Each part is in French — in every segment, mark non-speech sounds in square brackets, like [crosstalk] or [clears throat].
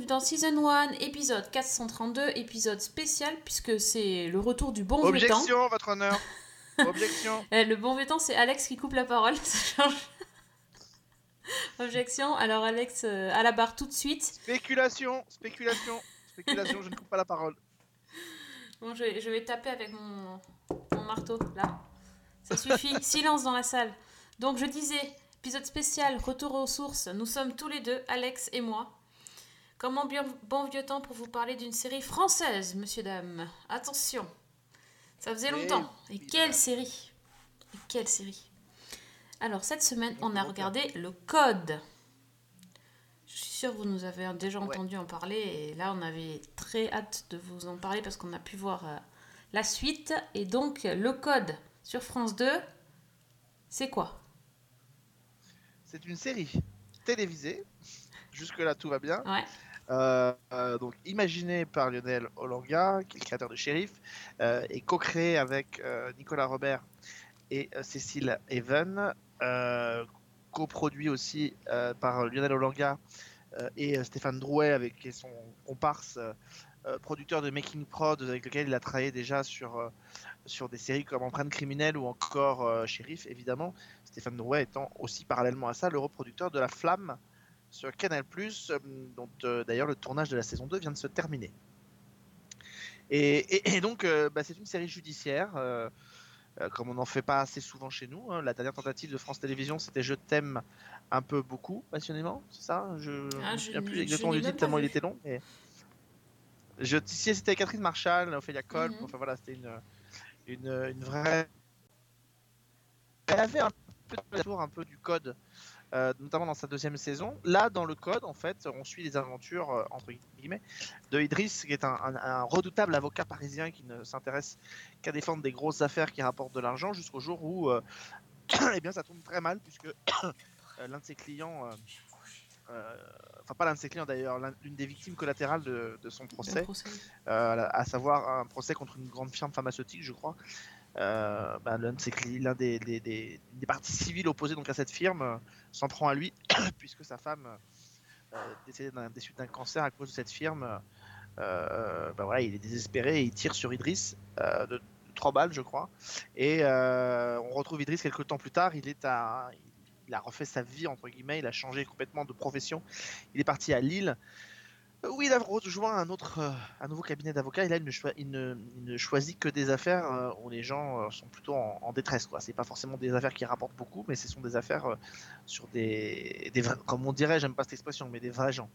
bienvenue dans Season 1, épisode 432, épisode spécial puisque c'est le retour du bon temps. Objection, votre honneur. Objection. [laughs] Euh, le bon temps, c'est Alex qui coupe la parole, [laughs] ça change. Objection, alors Alex euh, à la barre tout de suite. Spéculation, spéculation, spéculation, je ne coupe pas la parole. Bon, je vais, je vais taper avec mon, mon marteau, là. Ça suffit, [laughs] silence dans la salle. Donc je disais, épisode spécial, retour aux sources. Nous sommes tous les deux, Alex et moi. Comme en bien- bon vieux temps pour vous parler d'une série française, monsieur, dame. Attention, ça faisait longtemps. Et quelle série? Et quelle série? Alors, cette semaine, on a regardé Le Code. Je suis sûre que vous nous avez déjà Ouais. entendu en parler. Et là, on avait très hâte de vous en parler parce qu'on a pu voir euh, la suite. Et donc, Le Code sur France 2, c'est quoi? C'est une série télévisée. Jusque-là, tout va bien. Ouais. Euh, donc, imaginé par Lionel Olanga, qui est le créateur de Sheriff, euh, et co-créé avec euh, Nicolas Robert et Cécile Even, coproduit aussi par Lionel Olanga et Stéphane Drouet, avec qui est son comparse, producteur de Making Prod, avec lequel il a travaillé déjà sur, sur des séries comme Empreinte criminelle ou encore euh, Sheriff, évidemment. Stéphane Drouet étant aussi parallèlement à ça le reproducteur de La Flamme sur Canal+, euh, dont euh, d'ailleurs le tournage de la saison 2 vient de se terminer. Et, et- et donc, euh, bah, c'est une série judiciaire, euh, comme on n'en fait pas assez souvent chez nous. hein. La dernière tentative de France Télévisions, c'était Je t'aime un peu beaucoup, passionnément, c'est ça? Je Ah, ne souviens plus exactement du titre, tellement il était long. Mais... Je, si c'était Catherine Marshall, Ophélia Kolb, Mhm. enfin voilà, c'était une, une, une vraie... Elle avait un peu un peu du code euh, notamment dans sa deuxième saison. Là, dans le code, en fait, on suit les aventures, euh, entre guillemets, de Idriss, qui est un, un- un redoutable avocat parisien qui ne s'intéresse qu'à défendre des grosses affaires qui rapportent de l'argent, jusqu'au jour où euh, [clears throat] eh bien, ça tourne très mal, puisque [clears throat] l'un de ses clients, enfin pas l'un de ses clients d'ailleurs, l'un- l'une des victimes collatérales de, de son procès, euh, à savoir un procès contre une grande firme pharmaceutique, je crois. Euh, bah, l'un des, des, des- des parties civiles opposées donc à cette firme euh, s'en prend à lui [coughs] puisque sa femme euh, décédée des suites d'un cancer à cause de cette firme. euh, bah voilà, il est désespéré et il tire sur Idriss de, de trois balles, je crois. Et on retrouve Idriss quelques temps plus tard. Il est à, il a refait sa vie entre guillemets. Il a changé complètement de profession. Il est parti à Lille. Oui, il a rejoint un autre, euh, un nouveau cabinet d'avocats. Et là, il ne, il ne- il ne choisit que des affaires euh, où les gens euh, sont plutôt en, en détresse. Quoi. C'est pas forcément des affaires qui rapportent beaucoup, mais ce sont des affaires euh, sur des, des vrais- comme on dirait, j'aime pas cette expression, mais des vrais gens.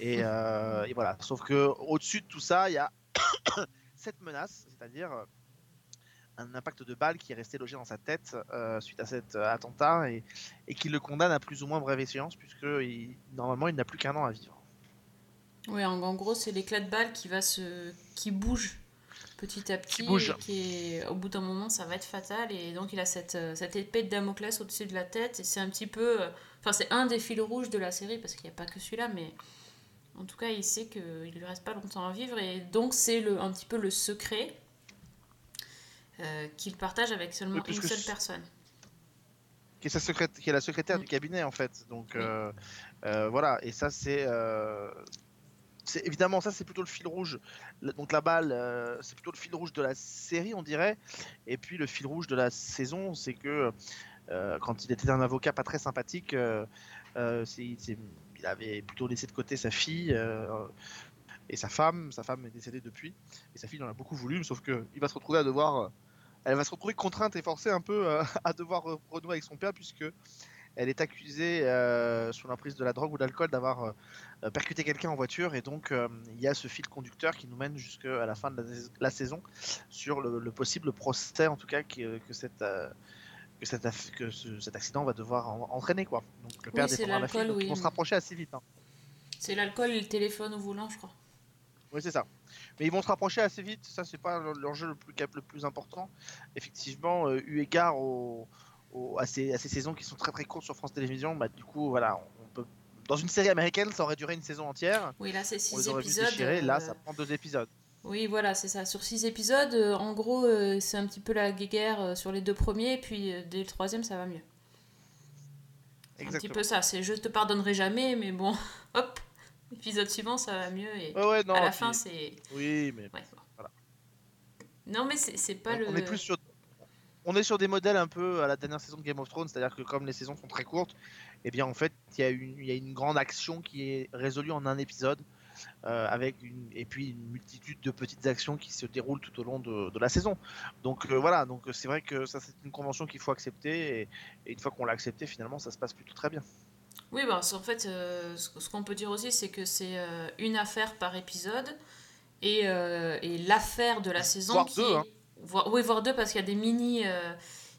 Et, [laughs] euh, et voilà. Sauf que au-dessus de tout ça, il y a [coughs] cette menace, c'est-à-dire euh, un impact de balle qui est resté logé dans sa tête euh, suite à cet euh, attentat et, et qui le condamne à plus ou moins brève échéance, puisque il- normalement, il n'a plus qu'un an à vivre. Oui, en, en gros, c'est l'éclat de balle qui va se, qui bouge petit à petit, bouge. et qui est, au bout d'un moment, ça va être fatal. Et donc, il a cette, euh, cette épée de Damoclès au-dessus de la tête. Et c'est un petit peu, euh, enfin, c'est un des fils rouges de la série parce qu'il n'y a pas que celui-là, mais en tout cas, il sait qu'il lui reste pas longtemps à vivre. Et donc, c'est le, un petit peu le secret euh, qu'il partage avec seulement Oui, une seule personne. qui est, sa qui est la secrétaire Mm. du cabinet en fait. Donc Oui. euh, euh, voilà, et ça c'est, c'est évidemment ça c'est plutôt le fil rouge. Donc la balle, euh, c'est plutôt le fil rouge de la série on dirait. Et puis le fil rouge de la saison, c'est que euh, quand il était un avocat pas très sympathique, euh, il avait plutôt laissé de côté sa fille. et sa femme, sa femme est décédée depuis, et sa fille en a beaucoup voulu, sauf que il va se retrouver à devoir, elle va se retrouver contrainte et forcée un peu [laughs] à devoir re- renouer avec son père puisque elle est accusée euh, sous l'emprise de la drogue ou de l'alcool d'avoir euh, percuté quelqu'un en voiture et donc euh, il y a ce fil conducteur qui nous mène jusqu'à la fin de la, la saison sur le, le possible procès en tout cas qui, euh, que cette euh, que, aff- que ce- cet accident va devoir en- entraîner quoi. Donc le père Oui, défendra la fille, oui. vont se rapprocher assez vite. hein. C'est l'alcool et le téléphone au volant, je crois. Oui, c'est ça. Mais ils vont se rapprocher assez vite, ça c'est pas l'enjeu le plus, le plus important. Effectivement, euh, eu égard au, au- à, ces, à ces saisons qui sont très très courtes sur France Télévisions, bah, du coup, voilà, on peut... dans une série américaine, ça aurait duré une saison entière. Oui, là, c'est six épisodes. déchirer, là, euh, ça prend deux épisodes. Oui, voilà, c'est ça. Sur six épisodes, euh, en gros, euh, c'est un petit peu la guéguerre euh, sur les deux premiers, puis dès le troisième, ça va mieux. Un petit Exactement. peu ça. C'est je te pardonnerai jamais, mais bon, [laughs] hop, épisode suivant, ça va mieux. Et Ouais, ouais, non. à la puis- fin, c'est. Oui, mais Ouais. Voilà. Non, mais c'est c'est pas le. on est plus sur. On est sur des modèles un peu à la dernière saison de Game of Thrones, c'est-à-dire que comme les saisons sont très courtes, eh bien en fait il y, a une- il y a une grande action qui est résolue en un épisode, euh, avec une, et puis une multitude de petites actions qui se déroulent tout au long de, de la saison. Donc euh, voilà, donc euh, c'est vrai que ça c'est une convention qu'il faut accepter, et, et une fois qu'on l'a accepté, finalement ça se passe plutôt très bien. Oui, bah, en fait, euh, ce qu'on peut dire aussi, c'est que c'est une affaire par épisode et, et l'affaire de la saison Voire qui deux, hein. Oui, voire deux, parce qu'il y a des mini. euh,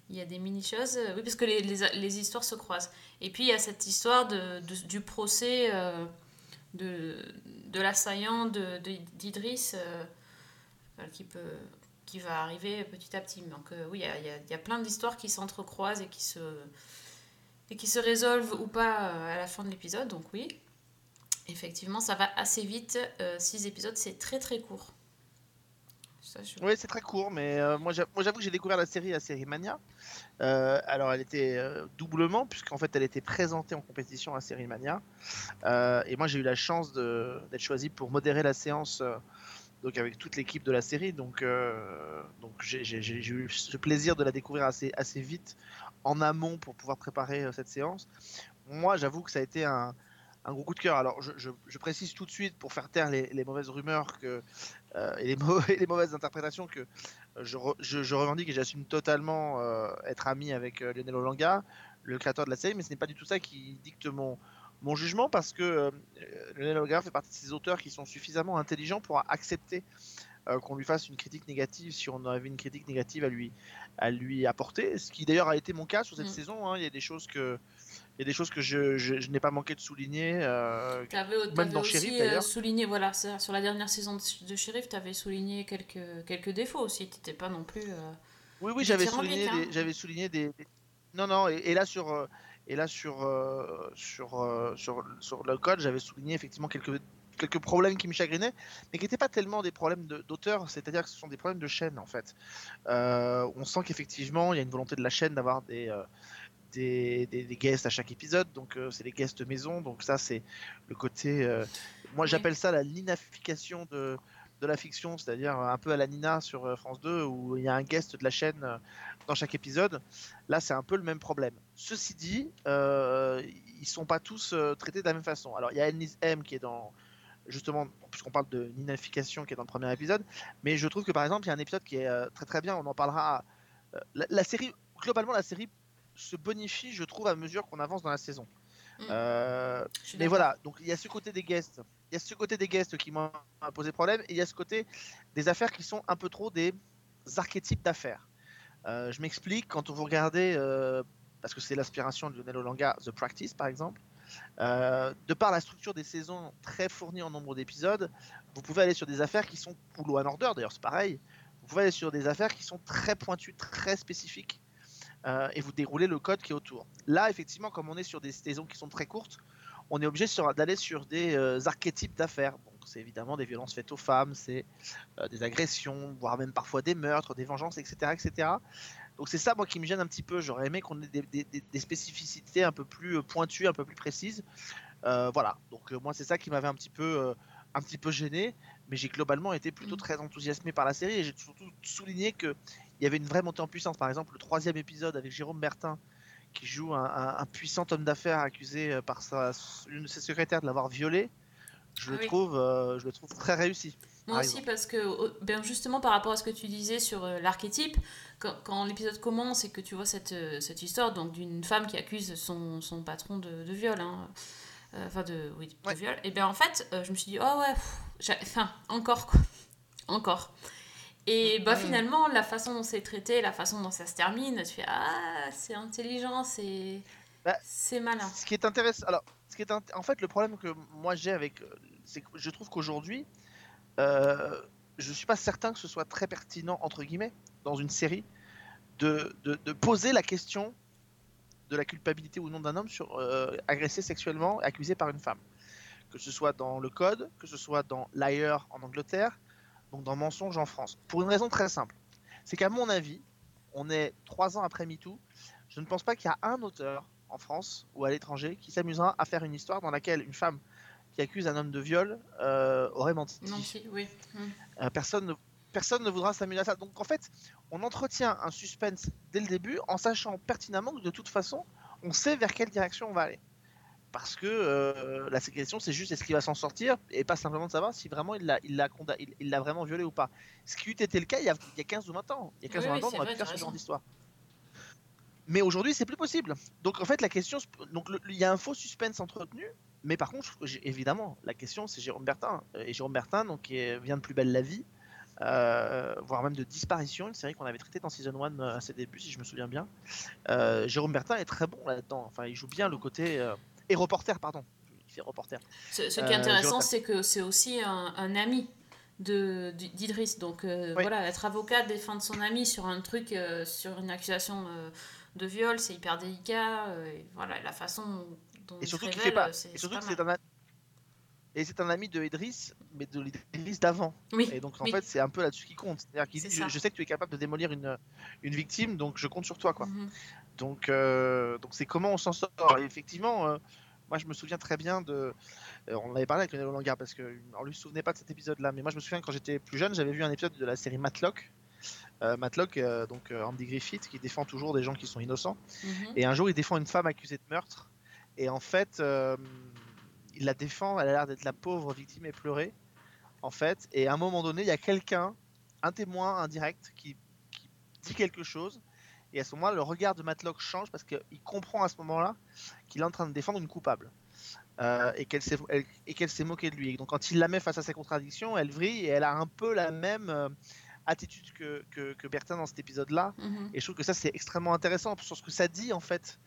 il y a des mini choses, oui, parce que les, les, les histoires se croisent. Et puis il y a cette histoire de, du procès euh, de, de l'assaillant d'Idriss euh, euh, qui, qui va arriver petit à petit. Donc euh, oui, il y a, il y a- il y a plein d'histoires qui s'entrecroisent et qui se, et qui se résolvent ou pas euh, à la fin de l'épisode. Donc oui, effectivement, ça va assez vite. 6 épisodes, c'est très très court. Oui, c'est très court, mais euh, moi j'a- moi, j'avoue que j'ai découvert la série, la série Mania. Euh, alors elle était euh, doublement, puisqu'en fait elle était présentée en compétition à Série Mania. Et moi j'ai eu la chance d'être choisi pour modérer la séance donc avec toute l'équipe de la série. Donc, j'ai eu ce plaisir de la découvrir assez, vite en amont pour pouvoir préparer cette séance. Moi j'avoue que ça a été un, gros coup de cœur. Alors je, précise tout de suite pour faire taire les, mauvaises rumeurs que, et, les mau- [laughs] et les mauvaises interprétations que euh, je, re- je- je revendique et j'assume totalement euh, être ami avec euh, Lionel Olanga, le créateur de la série, mais ce n'est pas du tout ça qui dicte mon, mon jugement parce que euh, Lionel Olanga fait partie de ces auteurs qui sont suffisamment intelligents pour accepter euh, qu'on lui fasse une critique négative si on avait une critique négative à lui, à lui apporter, ce qui d'ailleurs a été mon cas sur cette Mm. saison. hein. Il y a des choses que, il y a des choses que je, je- je n'ai pas manqué de souligner. euh, T'avais, Même t'avais dans aussi Sheriff, euh, d'ailleurs. souligné, voilà, sur la dernière saison de, de Sheriff, t'avais souligné quelques, quelques défauts aussi. T'étais pas non plus. euh, Oui, oui, j'avais dithyrambique, souligné, hein. des, j'avais souligné des, des- Non, non, et, et là sur, et là sur, euh, sur, sur, sur le code, j'avais souligné effectivement quelques, quelques problèmes qui me chagrinaient, mais qui n'étaient pas tellement des problèmes de- d'auteur, c'est-à-dire que ce sont des problèmes de chaîne en fait. On sent qu'effectivement, il y a une volonté de la chaîne d'avoir des, des, des, des guests à chaque épisode, donc euh, c'est les guests maison, donc ça c'est le côté. euh, moi j'appelle ça la linafication de, de la fiction, c'est-à-dire un peu à la Nina sur euh, France 2 où il y a un guest de la chaîne dans chaque épisode. Là, c'est un peu le même problème. Ceci dit, euh, ils sont pas tous traités de la même façon. Alors, il y a Elnis M qui est dans justement, puisqu'on parle de ninafication qui est dans le premier épisode, mais je trouve que par exemple, il y a un épisode qui est très très bien. On en parlera. la, la série, globalement, la série se bonifie, je trouve, à mesure qu'on avance dans la saison. Mm. Euh, mais voilà, donc il y a ce côté des guests. Il y a ce côté des guests qui m'ont posé problème et il y a ce côté des affaires qui sont un peu trop des archétypes d'affaires. Euh, je m'explique, quand vous regardez, euh, parce que c'est l'inspiration de Lionel Olanga, The Practice par exemple, de par la structure des saisons très fournie en nombre d'épisodes, vous pouvez aller sur des affaires qui sont, ou Law Order d'ailleurs c'est pareil, vous pouvez aller sur des affaires qui sont très pointues, très spécifiques, euh, et vous déroulez le code qui est autour. Là, effectivement, comme on est sur des saisons qui sont très courtes, on est obligé d'aller sur des euh, archétypes d'affaires. Donc, c'est évidemment des violences faites aux femmes, c'est euh, des agressions, voire même parfois des meurtres, des vengeances, etc. etc. Donc, c'est ça, moi, qui me gêne un petit peu. J'aurais aimé qu'on ait des, des- spécificités un peu plus pointues, un peu plus précises. Voilà. Donc, moi, c'est ça qui m'avait un petit peu. un petit peu gêné, mais j'ai globalement été plutôt Mm. très enthousiasmé par la série et j'ai surtout souligné que il y avait une vraie montée en puissance. Par exemple, le troisième épisode avec Jérôme Bertin, qui joue un, un- un puissant homme d'affaires accusé euh, par sa, une de ses secrétaires de l'avoir violé, je, Ah le oui. trouve, euh, je le trouve très réussi. Moi aussi, parce que, ben justement, par rapport à ce que tu disais sur euh, l'archétype, quand, quand l'épisode commence et que tu vois cette, cette histoire donc d'une femme qui accuse son, son patron de, de viol, hein, euh, enfin de, oui, de Ouais. viol, et bien en fait, je me suis dit, oh ouais, pff, enfin, encore quoi, encore. Et bah finalement, la façon dont c'est traité, la façon dont ça se termine, tu fais, ah, c'est intelligent, c'est Bah, c'est malin. Ce qui est intéressant, alors, ce qui est int- en fait, le problème que moi j'ai avec, euh, c'est que je trouve qu'aujourd'hui, euh, je suis pas certain que ce soit très pertinent entre guillemets dans une série de, de, de poser la question de la culpabilité ou non d'un homme sur euh, agressé sexuellement, accusé par une femme. Que ce soit dans le code, que ce soit dans Liar en Angleterre, donc dans Mensonge en France. Pour une raison très simple. C'est qu'à mon avis, on est trois ans après MeToo. Je ne pense pas qu'il y a un auteur en France ou à l'étranger qui s'amusera à faire une histoire dans laquelle une femme qui accuse un homme de viol euh, aurait menti. Menti, oui. Mm. Euh, personne, ne, personne ne voudra s'amuser à ça. Donc en fait, on entretient un suspense dès le début en sachant pertinemment que de toute façon, on sait vers quelle direction on va aller. Parce que euh, la question, c'est juste est-ce qu'il va s'en sortir et pas simplement de savoir si vraiment il l'a il l'a il- il vraiment violé ou pas. Ce qui eût été le cas il y a, il y a 15 ou 20 ans. Il y a 15 Oui, ou 20 oui, ans, on aurait pu faire ce genre d'histoire. Mais aujourd'hui, c'est plus possible. Donc en fait, la question, donc le- il y a un faux suspense entretenu. Mais par contre, évidemment, la question, c'est Jérôme Bertin. Euh, Et Jérôme Bertin, donc, qui est- vient de Plus belle la vie, euh, voire même de Disparition, une série qu'on avait traitée dans Season 1 à ses débuts, si je me souviens bien. Euh, Jérôme Bertin est très bon là-dedans. Enfin, il joue bien le côté. Euh, et reporter, pardon. Il fait reporter. Ce, ce qui Euh, est intéressant, Jonathan. c'est que c'est aussi un, un ami d'Idriss. Donc euh, Oui. voilà, être avocat, défendre son ami sur un truc, euh, sur une accusation euh, de viol, c'est hyper délicat. euh, et voilà, la façon dont Et il surtout se qu'il révèle, pas. euh, Et surtout c'est un. Et c'est un ami de Idriss, mais de l'Idriss d'avant. Oui, Et donc en oui. fait, c'est un peu là-dessus qui compte. C'est-à-dire qu'il dit je, sais que tu es capable de démolir une, une victime, donc je compte sur toi. quoi. Mhm. Donc euh, donc c'est comment on s'en sort. Et effectivement, euh, moi je me souviens très bien de. euh, on en avait parlé avec Lionel Langard parce qu'on lui se souvenait pas de cet épisode-là, mais moi je me souviens quand j'étais plus jeune, j'avais vu un épisode de la série Matlock. Euh, Matlock, donc Andy Griffith, qui défend toujours des gens qui sont innocents. Mhm. Et un jour, il défend une femme accusée de meurtre. Et en fait, il la défend. Elle a l'air d'être la pauvre victime éplorée. En fait, et à un moment donné, il y a quelqu'un, un témoin indirect, qui, qui dit quelque chose. Et à ce moment-là, le regard de Matlock change parce qu'il comprend à ce moment-là qu'il est en train de défendre une coupable. Euh, et qu'elle s'est moquée de lui. Et donc, quand il la met face à ses contradictions, elle vrille et elle a un peu la même euh, attitude que, que, que Bertin dans cet épisode-là. Mhm. Et je trouve que ça, c'est extrêmement intéressant sur ce que ça dit, en fait,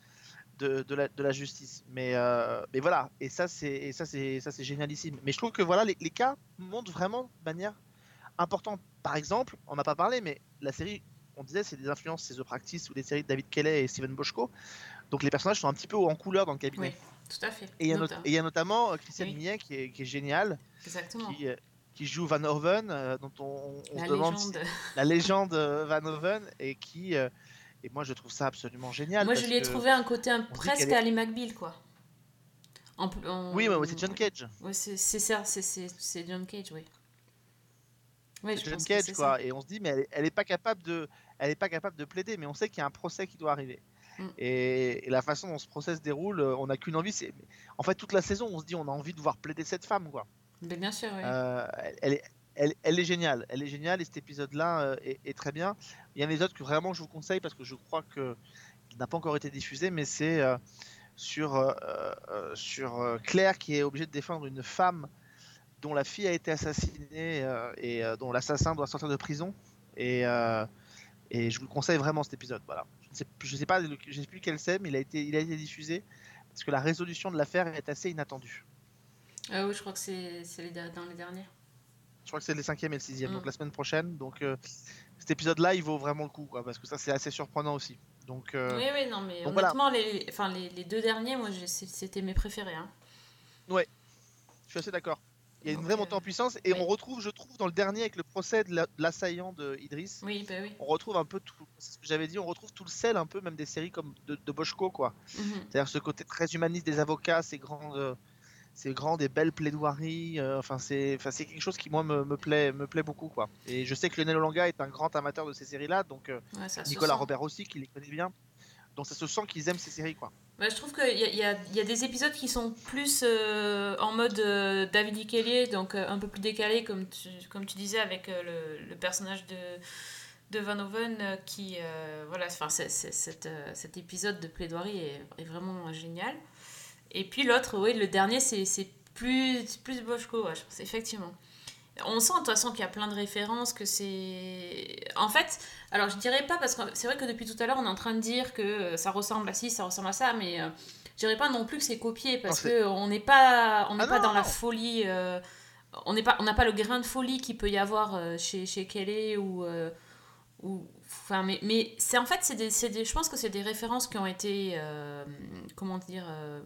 de, de, la, de la justice. Mais, euh, mais voilà, et ça, c'est et ça, c'est ça, c'est génialissime. Mais je trouve que voilà, les, les cas montrent vraiment de manière importante. Par exemple, on n'a pas parlé, mais la série, on disait, c'est des influences, c'est The Practice ou des séries de David Kelly et Steven Boschko. Donc les personnages sont un petit peu en couleur dans le cabinet. Oui, tout à fait. Et il y a not- y notamment euh, Christiane Oui. Millet qui est, qui est géniale, Exactement. qui, euh, qui joue Van Hoven, euh, dont on, on La se demande si- [laughs] la légende Van Hoven et qui euh, et moi je trouve ça absolument génial Moi, je lui ai trouvé un côté un- presque est- Ali McBeal, quoi. En pl- en- oui ouais, ouais, c'est John Cage Ouais, c'est ça, c'est John Cage, oui. Oui, c'est je John Cage quoi ça. et on se dit mais elle, elle est pas capable de elle est pas capable de plaider mais on sait qu'il y a un procès qui doit arriver Mm. et, et la façon dont ce procès se déroule euh, on n'a qu'une envie c'est en fait toute la saison on se dit on a envie de voir plaider cette femme quoi Mais bien sûr, oui. Euh, elle, elle est elle, elle est géniale, elle est géniale et cet épisode-là euh, est, est très bien. Il y a des autres que vraiment je vous conseille parce que je crois que n'a pas encore été diffusé, mais c'est euh, sur sur Claire qui est obligée de défendre une femme dont la fille a été assassinée euh, et euh, dont l'assassin doit sortir de prison et euh, et je vous le conseille vraiment cet épisode. Voilà. Je ne sais, je sais pas, je sais plus quel c'est, mais il a été il a été diffusé parce que la résolution de l'affaire est assez inattendue. Ah oui, je crois que c'est les dans les derniers. Je crois que c'est le cinquième et le sixième, Mm. donc la semaine prochaine. Donc euh, cet épisode-là, il vaut vraiment le coup, quoi, parce que ça, c'est assez surprenant aussi. Donc, euh, Oui, oui, non, mais donc voilà. honnêtement, les, enfin, les, les deux derniers, moi, c'était mes préférés. Hein. je suis assez d'accord. Il y a une vraie montée en puissance et oui. on retrouve, je trouve, dans le dernier avec le procès de la- de l'assaillant de Idriss, Oui, bah oui. on retrouve un peu tout. C'est ce que j'avais dit, on retrouve tout le sel, un peu, même des séries comme de, de Boschko, quoi. Mhm. C'est-à-dire ce côté très humaniste des avocats, ces grandes, euh, ces grandes et belles plaidoiries. euh, enfin, c'est, enfin, c'est quelque chose qui moi me, me plaît, me plaît beaucoup, quoi. Et je sais que Lionel Olanga est un grand amateur de ces séries-là, donc. euh, Ouais, Nicolas. Robert aussi, qui les connaît bien. Donc ça se sent qu'ils aiment ces séries, quoi. Bah, je trouve qu'il y, a- des épisodes qui sont plus euh, en mode euh, David Ickellier, donc euh, un peu plus décalé, comme tu, disais, avec le, personnage de, Van Hoven, euh, qui, voilà, enfin, cet, épisode de plaidoirie est, vraiment génial. Et puis l'autre, oui, le dernier, c'est plus, plus Boschko, je pense, effectivement. On sent de toute façon qu'il y a plein de références, que c'est... En fait, alors je dirais pas, parce que c'est vrai que depuis tout à l'heure, on est en train de dire que euh, ça ressemble à ci, ça ressemble à ça, mais euh, je dirais pas non plus que c'est copié, parce Non, c'est- que on n'est pas, on n'est Ah pas non, dans la folie... euh, on n'est pas on n'a pas le grain de folie qu'il peut y avoir euh, chez, chez Kelly ou... ou enfin, mais, mais c'est en fait, c'est des, des, je pense que c'est des références qui ont été, euh, comment dire, euh,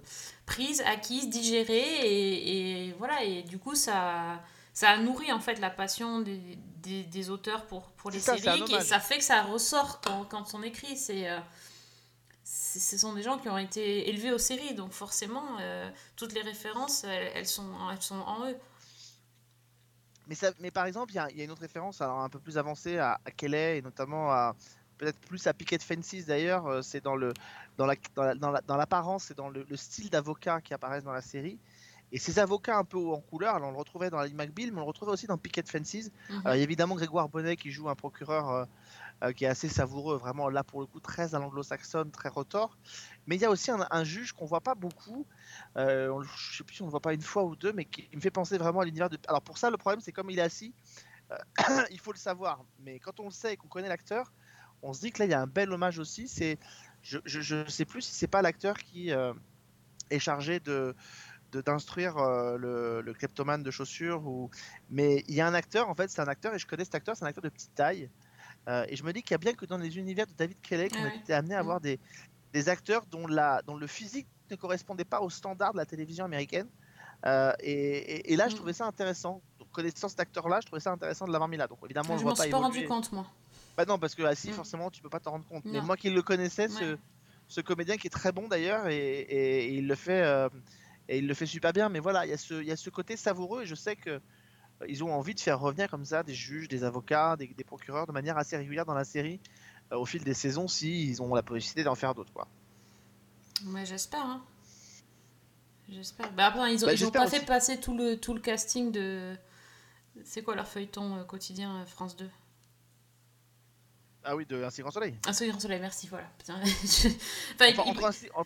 prises, acquises, digérées, et, et voilà, et du coup, ça, ça a nourri en fait la passion des, des, des auteurs pour, pour les ça, séries et ça fait que ça ressort quand, quand on écrit. C'est, euh, ce sont des gens qui ont été élevés aux séries, donc forcément, euh, toutes les références, elles, elles sont, elles sont en eux. Mais, ça, mais par exemple, il y a, il y a une autre référence alors, un peu plus avancée à, à Kelly et notamment à peut-être plus à Picket Fences d'ailleurs. euh, C'est dans le dans la dans la- dans la- dans l'apparence et dans le, le style d'avocat qui apparaissent dans la série. Et ces avocats un peu en couleur, alors on le retrouvait dans la McBeal, mais on le retrouvait aussi dans Picket Fences. Alors, il y a évidemment Grégoire Bonnet qui joue un procureur euh, euh, qui est assez savoureux, vraiment là pour le coup très à l'anglo-saxonne, très retors. Mais il y a aussi un, un juge qu'on voit pas beaucoup, euh, on je sais plus si on le voit pas une fois ou deux, mais qui me fait penser vraiment à l'univers de. Alors pour ça, le problème c'est comme il est assis, euh, [clears throat] il faut le savoir. Mais quand on le sait et qu'on connaît l'acteur, on se dit que là il y a un bel hommage aussi. C'est, je, je, je sais plus si c'est pas l'acteur qui est chargé de- d'instruire euh, le, le kleptomane de chaussures ou mais il y a un acteur en fait c'est un acteur et je connais cet acteur c'est un acteur de petite taille Euh, et je me dis qu'il y a bien que dans les univers de David Kelly qu'on Ah a été amené à Mm. avoir des, des acteurs dont, la, dont le physique ne correspondait pas aux standards de la télévision américaine Euh, et, et- et là je Mm. trouvais ça intéressant donc connaissant cet acteur là je trouvais ça intéressant de l'avoir mis là donc évidemment je le m'en suis pas rendu compte, moi. Bah non, parce que assis, Mm. forcément, tu peux pas t'en rendre compte. Mais moi qui le connaissais, ce, Ouais. ce comédien qui est très bon d'ailleurs, et, et- et il le fait, euh, et il le fait super bien. Mais voilà, il y a ce, il y a ce côté savoureux, et je sais que euh, ils ont envie de faire revenir comme ça des juges, des avocats, des, des procureurs de manière assez régulière dans la série euh, au fil des saisons, si ils ont la possibilité d'en faire d'autres, quoi. Mais j'espère, hein. J'espère. Bah après, ils ont, Bah, pas fait passer tout le, tout le casting de. C'est quoi leur feuilleton euh, quotidien France 2 Ah oui, de Un si grand soleil. Un soleil, grand soleil, merci, voilà. Putain, [laughs] je- enfin, Enfin, il- entre, un, si- en-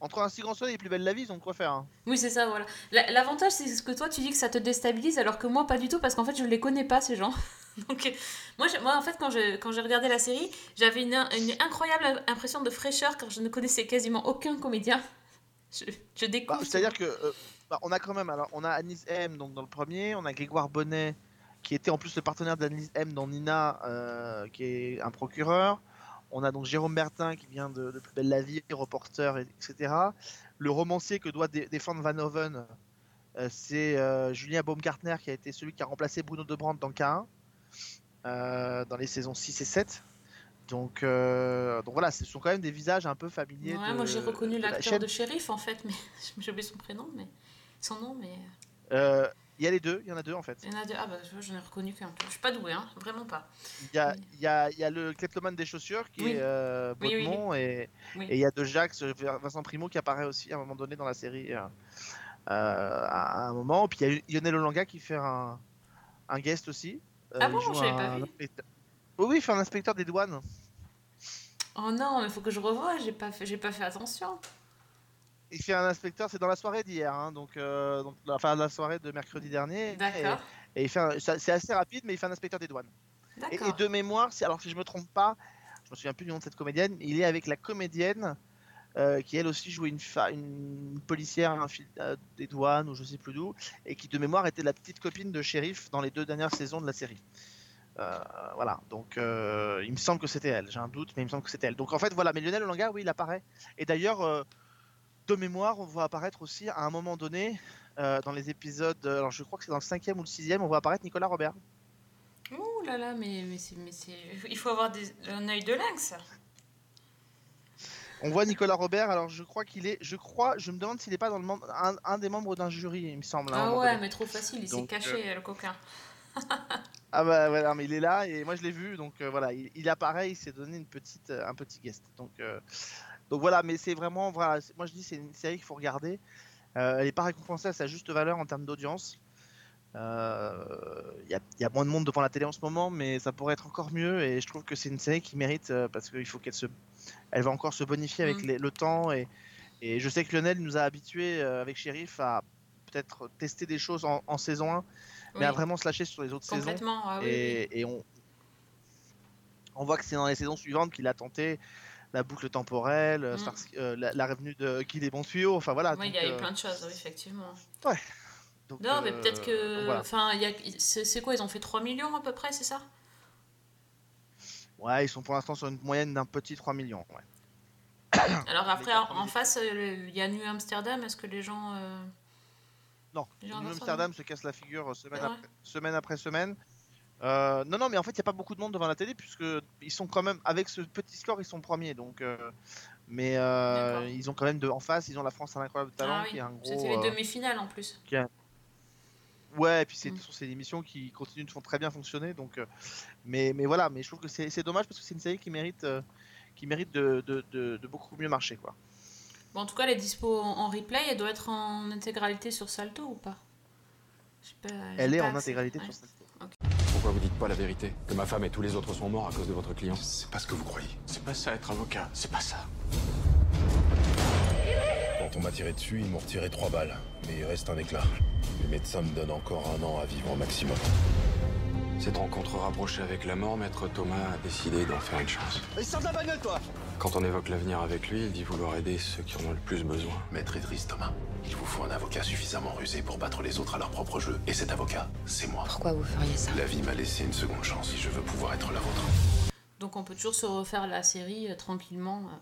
entre un si grand soleil et plus belle la vie, ils ont de quoi faire. hein. Oui, c'est ça, voilà. La- L'avantage, c'est ce que toi, tu dis que ça te déstabilise, alors que moi, pas du tout, parce qu'en fait, je les connais pas, ces gens. [laughs] Donc, euh, moi, je- moi, en fait, quand je- quand j'ai regardé la série, j'avais une, une incroyable impression de fraîcheur, car je ne connaissais quasiment aucun comédien. [laughs] Je, je Bah, découvre. C'est-à-dire que euh, bah, on a quand même, alors on a Anis M donc dans le premier, on a Grégoire Bonnet qui était en plus le partenaire d'Anis M dans Nina, euh, qui est un procureur. On a donc Jérôme Bertin qui vient de, de Plus belle la vie, reporter, et- etc. Le romancier que doit dé- défendre Van Hoven, euh, c'est euh, Julien Baumgartner qui a été celui qui a remplacé Bruno Debrandt dans K1 euh, dans les saisons 6 et 7. Donc, euh, donc voilà, ce sont quand même des visages un peu familiers. Ouais, de- moi, j'ai reconnu la l'acteur chaîne. de shérif, en fait, mais [laughs] j'ai oublié son prénom, mais son nom, mais. Il y a les deux, il y en a deux en fait. Il y en a deux. Ah, bah, je- j'en ai reconnu qu'un. Je suis pas douée, hein, vraiment pas. Il y a, Oui. il y a, il y a le kleptomane des chaussures qui Oui. est euh, Oui, et, et il y a De Jacques, Vincent Primo qui apparaît aussi à un moment donné dans la série euh, euh, à un moment. Puis il y a Lionel Olanga qui fait un, un guest aussi. Euh, Ah bon, joue j'avais pas vu. inspecteur- Oui, oui, il fait un inspecteur des douanes. Oh non, mais faut que je revoie, j'ai pas fait, j'ai pas fait attention. Il fait un inspecteur, c'est dans la soirée d'hier, hein, donc, euh, donc enfin la soirée de mercredi dernier. Et, D'accord. et il fait un- ça- c'est assez rapide, mais il fait un inspecteur des douanes. Et, D'accord. et de mémoire, si, alors si je me trompe pas, je me souviens plus du nom de cette comédienne, il est avec la comédienne euh, qui elle aussi jouait une, une policière un fil- euh, des douanes ou je sais plus d'où, et qui de mémoire était la petite copine de shérif dans les deux dernières saisons de la série. Euh, voilà, donc euh, il me semble que c'était elle, j'ai un doute, mais il me semble que c'était elle. Donc en fait, voilà, mais Lionel Olanga, oui, il apparaît. Et d'ailleurs, de mémoire, on voit apparaître aussi à un moment donné, euh, dans les épisodes, euh, alors je crois que c'est dans le cinquième ou le sixième, on voit apparaître Nicolas Robert. Ouh là là, mais, mais c'est, mais c'est... Il faut avoir des... un œil de lynx. On voit Nicolas Robert, alors je crois qu'il est, je crois, je me demande s'il n'est pas dans le membre, un, un des membres d'un jury, il me semble. un Ah ouais, donné. mais trop facile, il s'est caché, le coquin. [laughs] Ah bah voilà, mais il est là et moi je l'ai vu, donc euh, voilà, il, il apparaît, il s'est donné une petite, euh, un petit guest. Donc, euh, donc voilà, mais c'est vraiment, voilà, moi je dis c'est une série qu'il faut regarder. Euh, elle n'est pas récompensée à sa juste valeur en termes d'audience. Euh, Il y, a, il y a moins de monde devant la télé en ce moment, mais ça pourrait être encore mieux et je trouve que c'est une série qui mérite euh, parce qu'il faut qu'elle se, elle va encore se bonifier avec Mm. les- le temps et, et je sais que Lionel nous a habitués euh, avec Sheriff à peut-être tester des choses en, en saison 1, mais à vraiment se lâcher sur les autres saisons. complètement. Ah, oui, oui. Et, et on, on voit que c'est dans les saisons suivantes qu'il a tenté la boucle temporelle, euh, Mm. Euh, la, la revenue de Qui des bons tuyaux, enfin voilà. Oui, il y a eu plein de choses, oui, effectivement. donc, Non, mais peut-être que. voilà. Enfin, il y a... c'est, quoi Ils ont fait 3 millions à peu près, c'est ça? Ouais, ils sont pour l'instant sur une moyenne d'un petit 3 millions. ouais. [coughs] Alors après, en, face, euh, il y a New Amsterdam. Est-ce que les gens. euh, Non, New Amsterdam se casse la figure semaine, Ouais. après, semaine après semaine. Euh, non, non, mais en fait, il n'y a pas beaucoup de monde devant la télé puisque ils sont quand même avec ce petit score, ils sont premiers. Donc, euh, mais euh, ils ont quand même de, en face, ils ont la France à l'incroyable talent Ah oui, qui est un gros. C'était les euh, demi-finales en plus. Ouais, et puis c'est Mm. ce sont des émissions qui continuent de très bien fonctionner. Donc, mais, mais voilà, mais je trouve que c'est c'est dommage parce que c'est une série qui mérite, qui mérite de, de, de- de beaucoup mieux marcher, quoi. Bon, en tout cas, elle est dispo en, replay. Elle doit être en intégralité sur Salto ou pas? Elle est en accès. intégralité Ouais. sur cette. Pourquoi vous dites pas la vérité Que ma femme et tous les autres sont morts à cause de votre client C'est pas ce que vous croyez. C'est pas ça être avocat, c'est pas ça. Quand on m'a tiré dessus, ils m'ont retiré trois balles. Mais il reste un éclat. Les médecins me donnent encore un an à vivre au maximum. Cette rencontre rapprochée avec la mort, maître Thomas a décidé d'en faire une chance. Quand on évoque l'avenir avec lui, il dit vouloir aider ceux qui en ont le plus besoin. Maître Idriss Thomas, il vous faut un avocat suffisamment rusé pour battre les autres à leur propre jeu. Et cet avocat, c'est moi. Pourquoi vous feriez ça? La vie m'a laissé une seconde chance et je veux pouvoir être la vôtre. Donc on peut toujours se refaire la série euh, tranquillement. euh.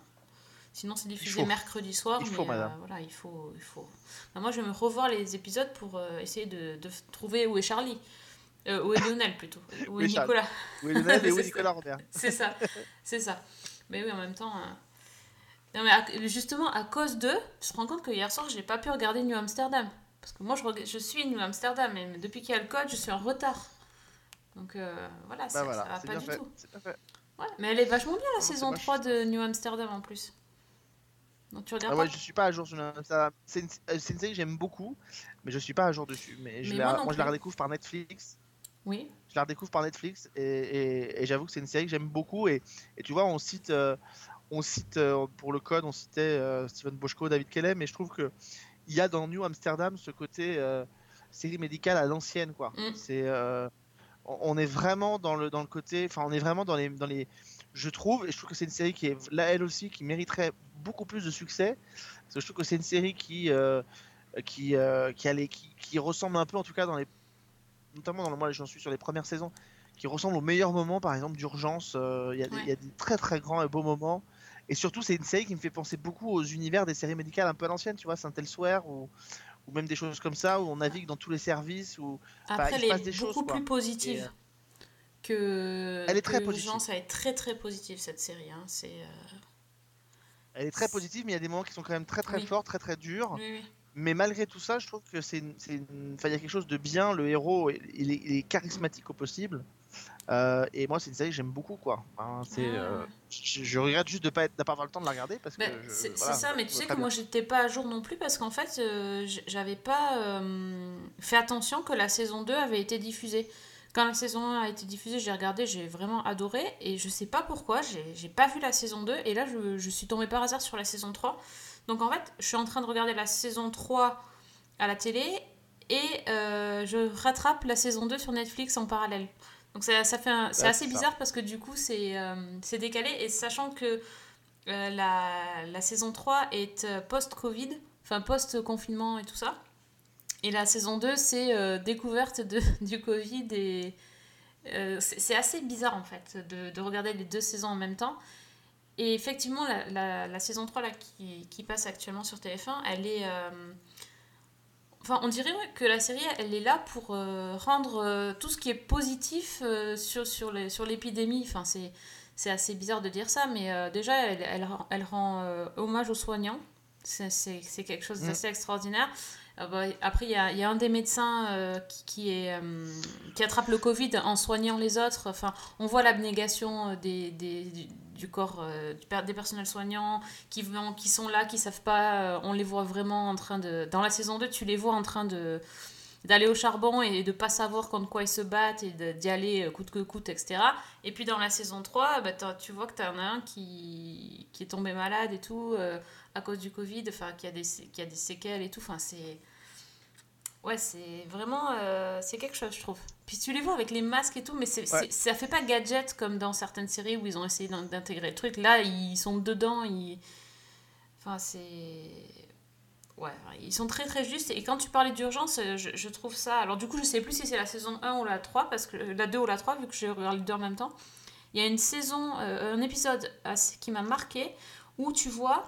Sinon c'est diffusé faut. mercredi soir. Il mais faut, euh, madame. voilà, il faut. Il faut... Bah, moi je vais me revoir les épisodes pour euh, essayer de, de f- trouver où est Charlie. Euh, où est Lionel plutôt. Où est est Charlie Nicolas. Oui, Lionel et [laughs] C'est oui, ça. Nicolas Robert. C'est ça. C'est ça. Mais oui, en même temps. euh, Non, mais à- justement, à cause d'eux, je me rends compte que hier soir, j'ai pas pu regarder New Amsterdam. Parce que moi, je, je suis New Amsterdam, mais depuis qu'il y a le code, je suis en retard. Donc euh, voilà, ça, Bah voilà, ça va pas du fait. tout. Ouais, mais elle est vachement bien la Non, saison moche. 3 de New Amsterdam en plus. Donc tu regardes Ah ouais, pas je suis pas à jour sur Amsterdam. C'est une, euh, c'est une série que j'aime beaucoup, mais je suis pas à jour dessus. Mais, je Mais la- moi je la redécouvre par Netflix. Oui. Je la redécouvre par Netflix et, et- et j'avoue que c'est une série que j'aime beaucoup. Et, et tu vois, on cite, euh, on cite euh, pour le code, on citait euh, Steven Boschko, David Kelly, mais je trouve que il y a dans New Amsterdam ce côté euh, série médicale à l'ancienne, quoi. Mm. C'est, on est vraiment dans le dans le côté, enfin, on est vraiment dans les dans les, je trouve, et je trouve que c'est une série qui est là elle aussi qui mériterait beaucoup plus de succès. Parce que je trouve que c'est une série qui qui qui, a les- qui qui ressemble un peu en tout cas dans les notamment dans le moi j'en suis sur les premières saisons qui ressemble aux meilleurs moments par exemple d'urgence euh, il y, a des- Ouais. il y a des très très grands et beaux moments et surtout c'est une série qui me fait penser beaucoup aux univers des séries médicales un peu à l'ancienne tu vois Saint Elsewhere ou ou même des choses comme ça où on navigue dans tous les services ou Après, il elle se passe est des choses, beaucoup quoi. plus positive Et, euh, que. Elle est très positive. Elle est très très positive cette série. Hein. C'est. euh, elle est très positive mais il y a des moments qui sont quand même très très Oui. forts très très durs Oui, oui. Mais malgré tout ça je trouve que c'est une- enfin, il y a quelque chose de bien le héros il est, il est charismatique au possible Euh, et moi c'est une série que j'aime beaucoup quoi c'est Ah. euh, je, je regrette juste de pas pas avoir le temps de la regarder parce que c'est voilà, ça, mais tu sais que très moi bien. j'étais pas à jour non plus parce qu'en fait euh, j'avais pas euh, fait attention que la saison 2 avait été diffusée. Quand la saison 1 a été diffusée, j'ai regardé, j'ai vraiment adoré et je sais pas pourquoi, j'ai j'ai pas vu la saison 2 et là je, je suis tombée par hasard sur la saison 3. Donc en fait, je suis en train de regarder la saison 3 à la télé et euh, je rattrape la saison 2 sur Netflix en parallèle. Donc ça, ça fait c'est Ouais, assez ça. bizarre parce que du coup c'est euh, décalé et sachant que euh, la, la saison 3 est post-Covid, enfin post-confinement et tout ça. Et la saison 2, c'est découverte de, [laughs] du Covid et c'est c'est assez bizarre en fait de, de regarder les deux saisons en même temps. Et effectivement, la, la- la saison 3 là, qui, qui passe actuellement sur TF1, elle est... euh, Enfin, on dirait que la série, elle est là pour euh, rendre euh, tout ce qui est positif sur, sur l'épidémie. Enfin, c'est assez bizarre de dire ça, mais déjà, elle, elle rend, elle rend, hommage aux soignants. C'est- quelque chose Mm. d'assez extraordinaire. Euh, bah, après, il y a, y a un des médecins qui, qui est, qui attrape le Covid en soignant les autres. Enfin, on voit l'abnégation des, des- du, corps euh, des personnels soignants qui, vont, qui sont là, qui savent pas. euh, on les voit vraiment en train de. Dans la saison 2, tu les vois en train de d'aller au charbon et de pas savoir contre quoi ils se battent et d'y aller euh, coûte que coûte, etc. Et puis dans la saison 3, bah, tu vois que tu as un qui, qui est tombé malade et tout à cause du Covid, enfin qui a des, qui a des séquelles et tout. Enfin, c'est. Ouais, c'est vraiment. euh, c'est quelque chose, je trouve. Puis tu les vois avec les masques et tout, mais c'est, Ouais. ça fait pas gadget comme dans certaines séries où ils ont essayé d'in- d'intégrer le truc. Là, ils sont dedans, ils. Enfin, c'est. Ouais, ils sont très très justes. Et quand tu parlais d'urgence, euh, je, je trouve ça. Alors, du coup, je sais plus si c'est la saison 1 ou la 3, parce que la 2 ou la 3, vu que j'ai regardé les deux en même temps. Il y a une saison, euh, un épisode qui m'a marqué où tu vois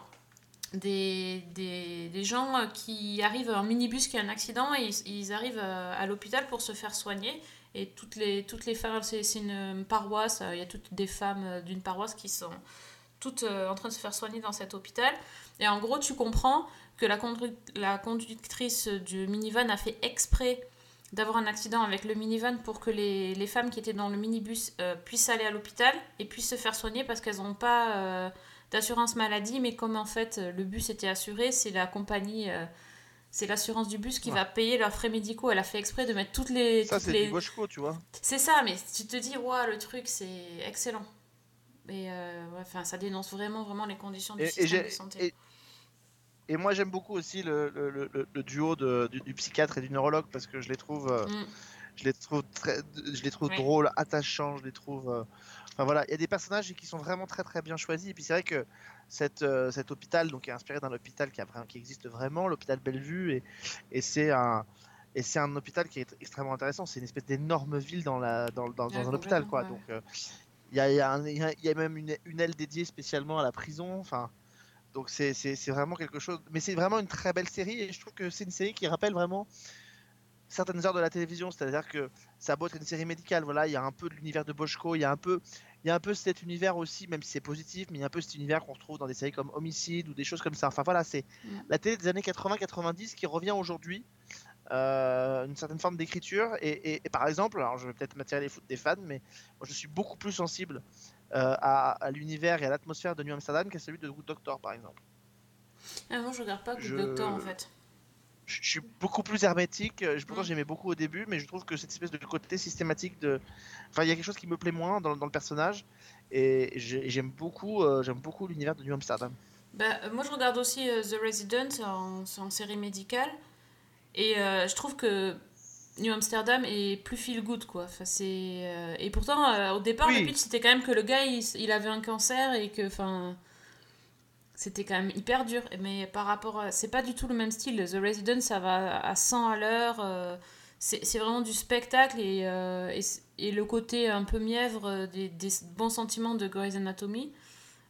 des, des, gens euh, qui arrivent en minibus qui a un accident et ils, arrivent euh, à l'hôpital pour se faire soigner. Et toutes les, toutes les femmes, c'est une paroisse, euh, il y a toutes des femmes d'une paroisse qui sont toutes en train de se faire soigner dans cet hôpital. Et en gros, tu comprends que la, condu- la conductrice du minivan a fait exprès d'avoir un accident avec le minivan pour que les, les femmes qui étaient dans le minibus puissent aller à l'hôpital et puissent se faire soigner parce qu'elles n'ont pas d'assurance maladie, mais comme en fait euh, le bus était assuré, c'est la compagnie, euh, c'est l'assurance du bus qui Ouais. va payer leurs frais médicaux. Elle a fait exprès de mettre toutes les... Ça, c'est les... du Boschko, tu vois. C'est ça, mais tu te dis, waouh, le truc, c'est excellent. Et euh, ouais, enfin, ça dénonce vraiment, vraiment les conditions du Et, et système j'ai- de santé. et- et moi, j'aime beaucoup aussi le, le- le- le- le duo de- du, du psychiatre et du neurologue parce que je les trouve, euh, Mm. je les trouve, très, je les trouve Ouais. drôles, attachants, je les trouve. euh, Enfin voilà, il y a des personnages qui sont vraiment très très bien choisis. Et puis c'est vrai que cette, euh, cet hôpital donc, est inspiré d'un hôpital qui, a, qui existe vraiment, l'hôpital Bellevue, et, et c'est un. Et c'est un hôpital qui est extrêmement intéressant. C'est une espèce d'énorme ville dans, la, dans, dans, un hôpital, quoi. Donc, euh, il y, a, y, a y a- il y a même une, une aile dédiée spécialement à la prison. Enfin, donc c'est c'est- c'est vraiment quelque chose. Mais c'est vraiment une très belle série et je trouve que c'est une série qui rappelle vraiment certaines heures de la télévision. C'est-à-dire que ça a beau être une série médicale, voilà, il y a un peu de l'univers de Boschko, il y a un peu, il y a un peu cet univers aussi, même si c'est positif, mais il y a un peu cet univers qu'on retrouve dans des séries comme Homicide ou des choses comme ça. Enfin voilà, c'est la télé des années 80-90 qui revient aujourd'hui. euh, une certaine forme d'écriture et, et- et par exemple, alors je vais peut-être m'attirer les foot des fans, mais moi je suis beaucoup plus sensible euh, à, à l'univers et à l'atmosphère de New Amsterdam qu'à celui de Good Doctor par exemple. Ah, moi, je regarde pas Good Je- Doctor, en fait. Je suis beaucoup plus hermétique. je- Pourtant, Mm. j'aimais beaucoup au début, mais je trouve que cette espèce de côté systématique de. Enfin, il y a quelque chose qui me plaît moins dans, dans le personnage. Et j'ai- j'aime beaucoup, euh, j'aime beaucoup l'univers de New Amsterdam. Bah, euh, moi, je regarde aussi euh, The Resident en, en série médicale. Et euh, je trouve que New Amsterdam est plus feel good, quoi. Enfin, c'est, Et pourtant, au départ, Oui. le pitch, c'était quand même que le gars, il, il avait un cancer et que, enfin... C'était quand même hyper dur, mais par rapport à... C'est pas du tout le même style. The Resident, ça va à 100 à l'heure. euh, C'est vraiment du spectacle et, euh, et, le côté un peu mièvre euh, des, des bons sentiments de Grey's Anatomy.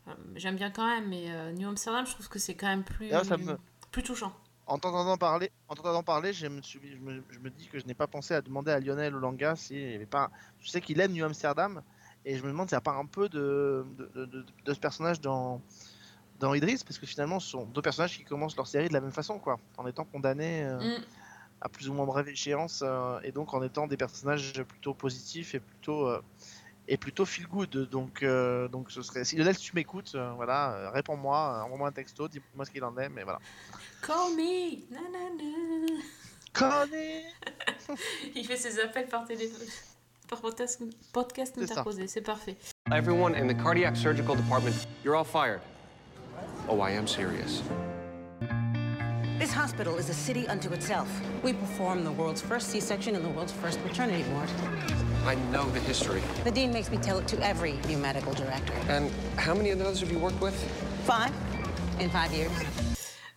euh, J'aime bien quand même, mais euh, New Amsterdam, je trouve que c'est quand même plus, me- plus touchant. En t'entendant parler, en t'entendant parler, je me, suis- je, me, je me dis que je n'ai pas pensé à demander à Lionel Olanga s'il n'y avait pas. Je sais qu'il aime New Amsterdam, et je me demande s'il n'y a pas un peu de, de, de- de ce personnage dans, dans Idris, parce que finalement, ce sont deux personnages qui commencent leur série de la même façon, quoi, en étant condamnés. euh, Mm. à plus ou moins brève échéance euh, et donc en étant des personnages plutôt positifs et plutôt euh, et plutôt feel good donc euh, donc ce serait si Lionel tu m'écoutes euh, voilà euh, réponds-moi envoie-moi un texto dis-moi ce qu'il en est mais voilà Call me nanana. Connais [laughs] Il fait ses appels par téléphone. Par podcast, podcast interposé, c'est parfait. Everyone in the cardiac surgical department, you're all fired. Oh, I am serious. This hospital is a city unto itself. We perform the world's first C-section in the world's first maternity ward. I know the history. The dean makes me tell it to every new medical director. And how many of those have you worked with? Five in five years.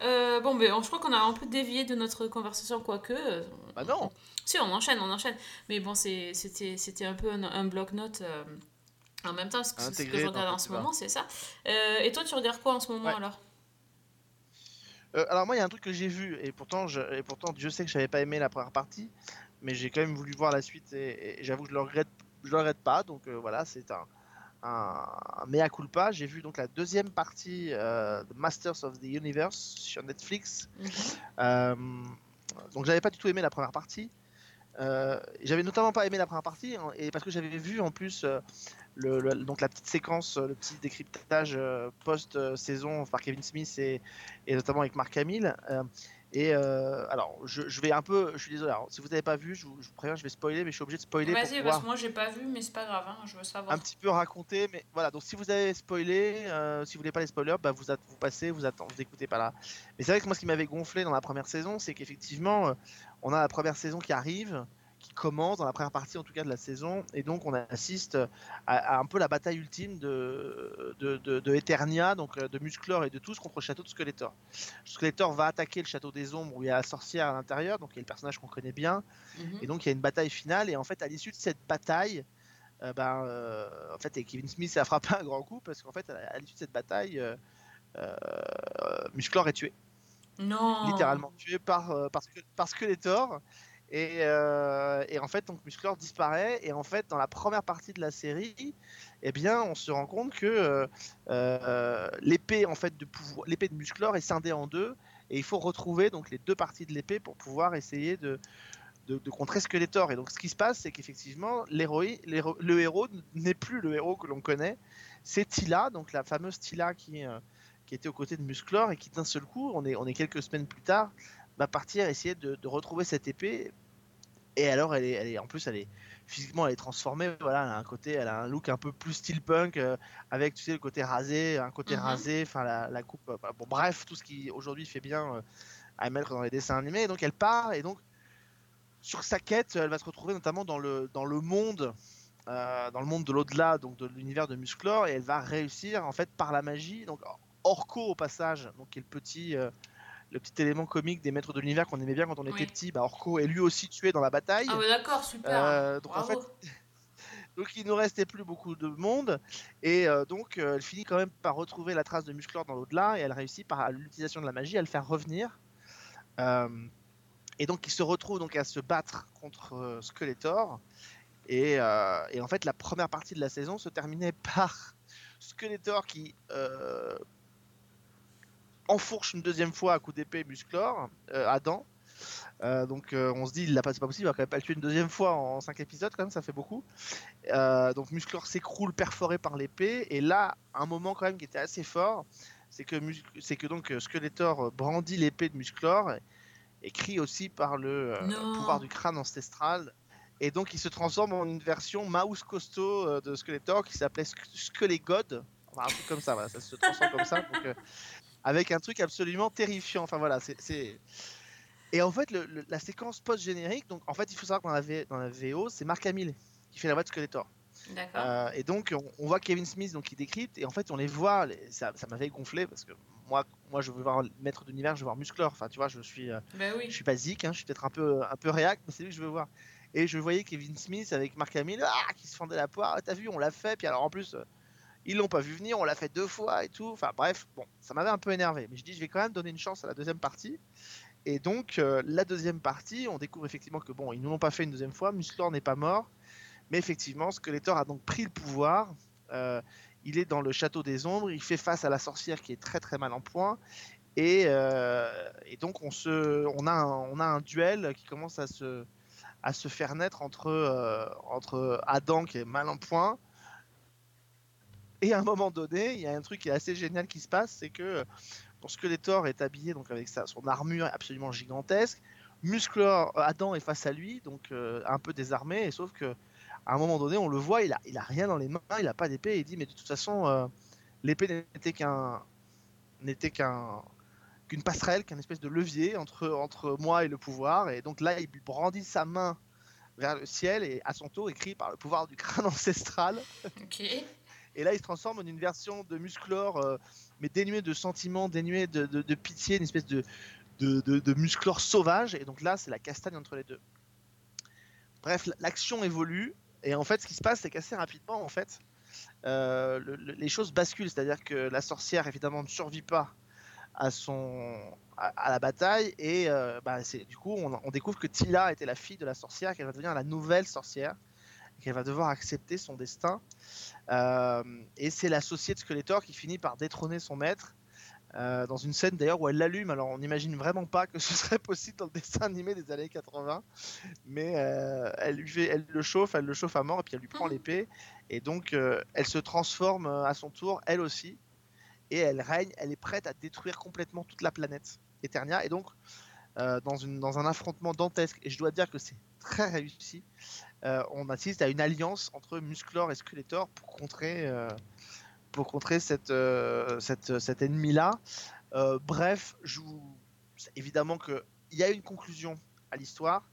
Euh, bon, ben, je crois qu'on a un peu dévié de notre conversation, quoique. euh, bah non Si, on enchaîne, on enchaîne. Mais bon, c'était un peu un, un bloc-notes euh, en même temps, ce que, ce que je regarde en ce moment, c'est ça. Euh, et toi, tu regardes quoi en ce moment Ouais. alors? Euh, alors moi il y a un truc que j'ai vu et pourtant je et pourtant Dieu sait que j'avais pas aimé la première partie mais j'ai quand même voulu voir la suite et, et j'avoue que je le regrette je le regrette pas donc euh, voilà c'est un un, un mea culpa j'ai vu donc la deuxième partie euh, de Masters of the Universe sur Netflix Mhm. Donc j'avais pas du tout aimé la première partie. J'avais notamment pas aimé la première partie hein, et parce que j'avais vu en plus le, le- donc la petite séquence, euh, le petit décryptage euh, post-saison par Kevin Smith et, et notamment avec Mark Hamill. Euh, et alors je, je vais un peu, je suis désolé. alors, si vous n'avez pas vu, je vous, je vous préviens, je vais spoiler, mais je suis obligé de spoiler Vas-y, parce que moi, j'ai pas vu, mais c'est pas grave, hein, je veux savoir. un petit peu raconter, mais voilà. Donc si vous avez spoilé, si vous voulez pas les spoilers, bah vous, passez, vous attendez, vous écoutez pas là. Mais c'est vrai que moi ce qui m'avait gonflé dans la première saison, c'est qu'effectivement, on a la première saison qui arrive, qui commence dans la première partie en tout cas de la saison, et donc on assiste à, à un peu la bataille ultime de de, de, de Eternia, donc euh, de Musclor et de tous contre le château de Skeletor. Skeletor va attaquer le château des ombres où il y a la sorcière à l'intérieur, donc il y a le personnage qu'on connaît bien. Mhm. Et donc il y a une bataille finale et en fait à l'issue de cette bataille, euh, ben, euh, en fait et Kevin Smith a frappé [laughs] un grand coup parce qu'en fait à, à l'issue de cette bataille, euh, Musclor est tué, Non. littéralement tué par, parce que par Skeletor. Et, euh, et en fait, donc Musclor disparaît. Et en fait, dans la première partie de la série, eh bien, on se rend compte que euh, euh, l'épée en fait de pouvoir, l'épée de Musclor est scindée en deux. Et il faut retrouver donc les deux parties de l'épée pour pouvoir essayer de, de, de contrer Skeletor. Et donc, ce qui se passe, c'est qu'effectivement, le héros n'est plus le héros que l'on connaît. C'est Tila, donc la fameuse Tila qui, qui était aux côtés de Musclor et qui d'un seul coup, on est, on est quelques semaines plus tard, va partir essayer de retrouver cette épée. Et alors, elle est, elle est, en plus, elle est physiquement, elle est transformée. Voilà, elle a un côté, elle a un look un peu plus steampunk, euh, avec, tu sais, le côté rasé, un côté Mhm. rasé, enfin, la, la coupe. euh, bon, bref, tout ce qui aujourd'hui fait bien euh, à mettre dans les dessins animés. Et donc, elle part, et donc, sur sa quête, elle va se retrouver notamment dans le, dans le monde. dans le monde de l'au-delà, donc de l'univers de Musclor, et elle va réussir en fait par la magie. Donc Orko au passage, donc qui est le petit, le petit élément comique des maîtres de l'univers qu'on aimait bien quand on était Oui. petit. Bah, Orko est lui aussi tué dans la bataille. Ah ouais, d'accord, super. Euh, donc, en Bravo. [laughs] Donc il ne restait plus beaucoup de monde et euh, donc euh, elle finit quand même par retrouver la trace de Musclor dans l'au-delà et elle réussit par l'utilisation de la magie à le faire revenir. Et donc il se retrouve donc à se battre contre Skeletor et, et en fait la première partie de la saison se terminait [laughs] par Skeletor qui enfourche une deuxième fois à coup d'épée Musclor, euh, Adam. Euh, donc euh, on se dit, il l'a pas, c'est pas possible, il va quand même pas le tuer une deuxième fois en 5 épisodes, quand même, ça fait beaucoup. Euh, donc Musclor s'écroule perforé par l'épée, et là, un moment quand même qui était assez fort, c'est que, c'est que donc Skeletor brandit l'épée de Musclor et, et crie aussi par le pouvoir du crâne ancestral. Et donc il se transforme en une version mouse costaud de Skeletor qui s'appelait Sk- Skelegod. Enfin, un truc comme ça, voilà, ça se transforme comme ça. donc, avec un truc absolument terrifiant. Enfin voilà, c'est. Et en fait, le- le- la séquence post-générique, donc en fait, il faut savoir que dans la, V- dans la VO, c'est Mark Hamill qui fait la voix de Skeletor. Euh, et donc, on, on voit Kevin Smith donc, qui décrypte, et en fait, on les voit. les- ça ça m'avait gonflé parce que moi, moi, je veux voir le maître d'univers, je veux voir Musclor. Enfin, tu vois, je suis. euh, oui. je suis basique, hein, je suis peut-être un peu, un peu réac, mais c'est lui que je veux voir. Et je voyais Kevin Smith avec Mark Hamill ah, qui se fendait la poire. Ah, T'as vu, on l'a fait. Puis alors en plus, euh, ils l'ont pas vu venir, on l'a fait deux fois et tout. Enfin bref, bon, ça m'avait un peu énervé. Mais je dis, je vais quand même donner une chance à la deuxième partie. Et donc, euh, la deuxième partie, on découvre effectivement que bon, ils ne l'ont pas fait une deuxième fois. Musclor n'est pas mort. Mais effectivement, Skeletor a donc pris le pouvoir. Euh, il est dans le château des ombres. Il fait face à la sorcière qui est très très mal en point. Et, euh, donc on, se, on, a un, on a un duel qui commence à se, à se faire naître entre, entre Adam qui est mal en point. Et à un moment donné, il y a un truc qui est assez génial qui se passe, c'est que ton Skeletor est habillé donc avec sa, son armure absolument gigantesque. Musclor, euh, Adam est face à lui, donc euh, un peu désarmé, sauf que à un moment donné, on le voit, il a, il a rien dans les mains, il a pas d'épée, et il dit mais de toute façon, euh, l'épée n'était qu'un n'était qu'un qu'une passerelle, qu'un espèce de levier entre, entre moi et le pouvoir. Et donc là, il brandit sa main vers le ciel et à son tour écrit par le pouvoir du crâne [laughs] ancestral. Ok. Et là, il se transforme en une version de Musclor, euh, mais dénuée de sentiments, dénuée de, de- pitié, une espèce de, de, de, Musclor sauvage. Et donc là, c'est la castagne entre les deux. Bref, l'action évolue. Et en fait, ce qui se passe, c'est qu'assez rapidement, en fait, euh, le- le- les choses basculent. C'est-à-dire que la sorcière, évidemment, ne survit pas à, son, à, la bataille. Et euh, bah, du coup, on, on découvre que Tila était la fille de la sorcière, qu'elle va devenir la nouvelle sorcière, qu'elle va devoir accepter son destin. Euh, et c'est l'associé de Skeletor qui finit par détrôner son maître. euh, dans une scène d'ailleurs où elle l'allume, alors on n'imagine vraiment pas que ce [laughs] serait possible dans le dessin animé des années 80, mais euh, elle, lui fait, elle le chauffe, elle le chauffe à mort et puis elle lui prend Mhm. l'épée et donc elle se transforme à son tour, elle aussi, et elle règne, elle est prête à détruire complètement toute la planète Eternia et donc euh, dans, une, dans un affrontement dantesque, et je dois dire que c'est très réussi, on assiste à une alliance entre Musclor et Skeletor pour contrer, euh, pour contrer cette, euh, cette, cet ennemi-là. Euh, bref, je vous... évidemment qu'il y a une conclusion à l'histoire.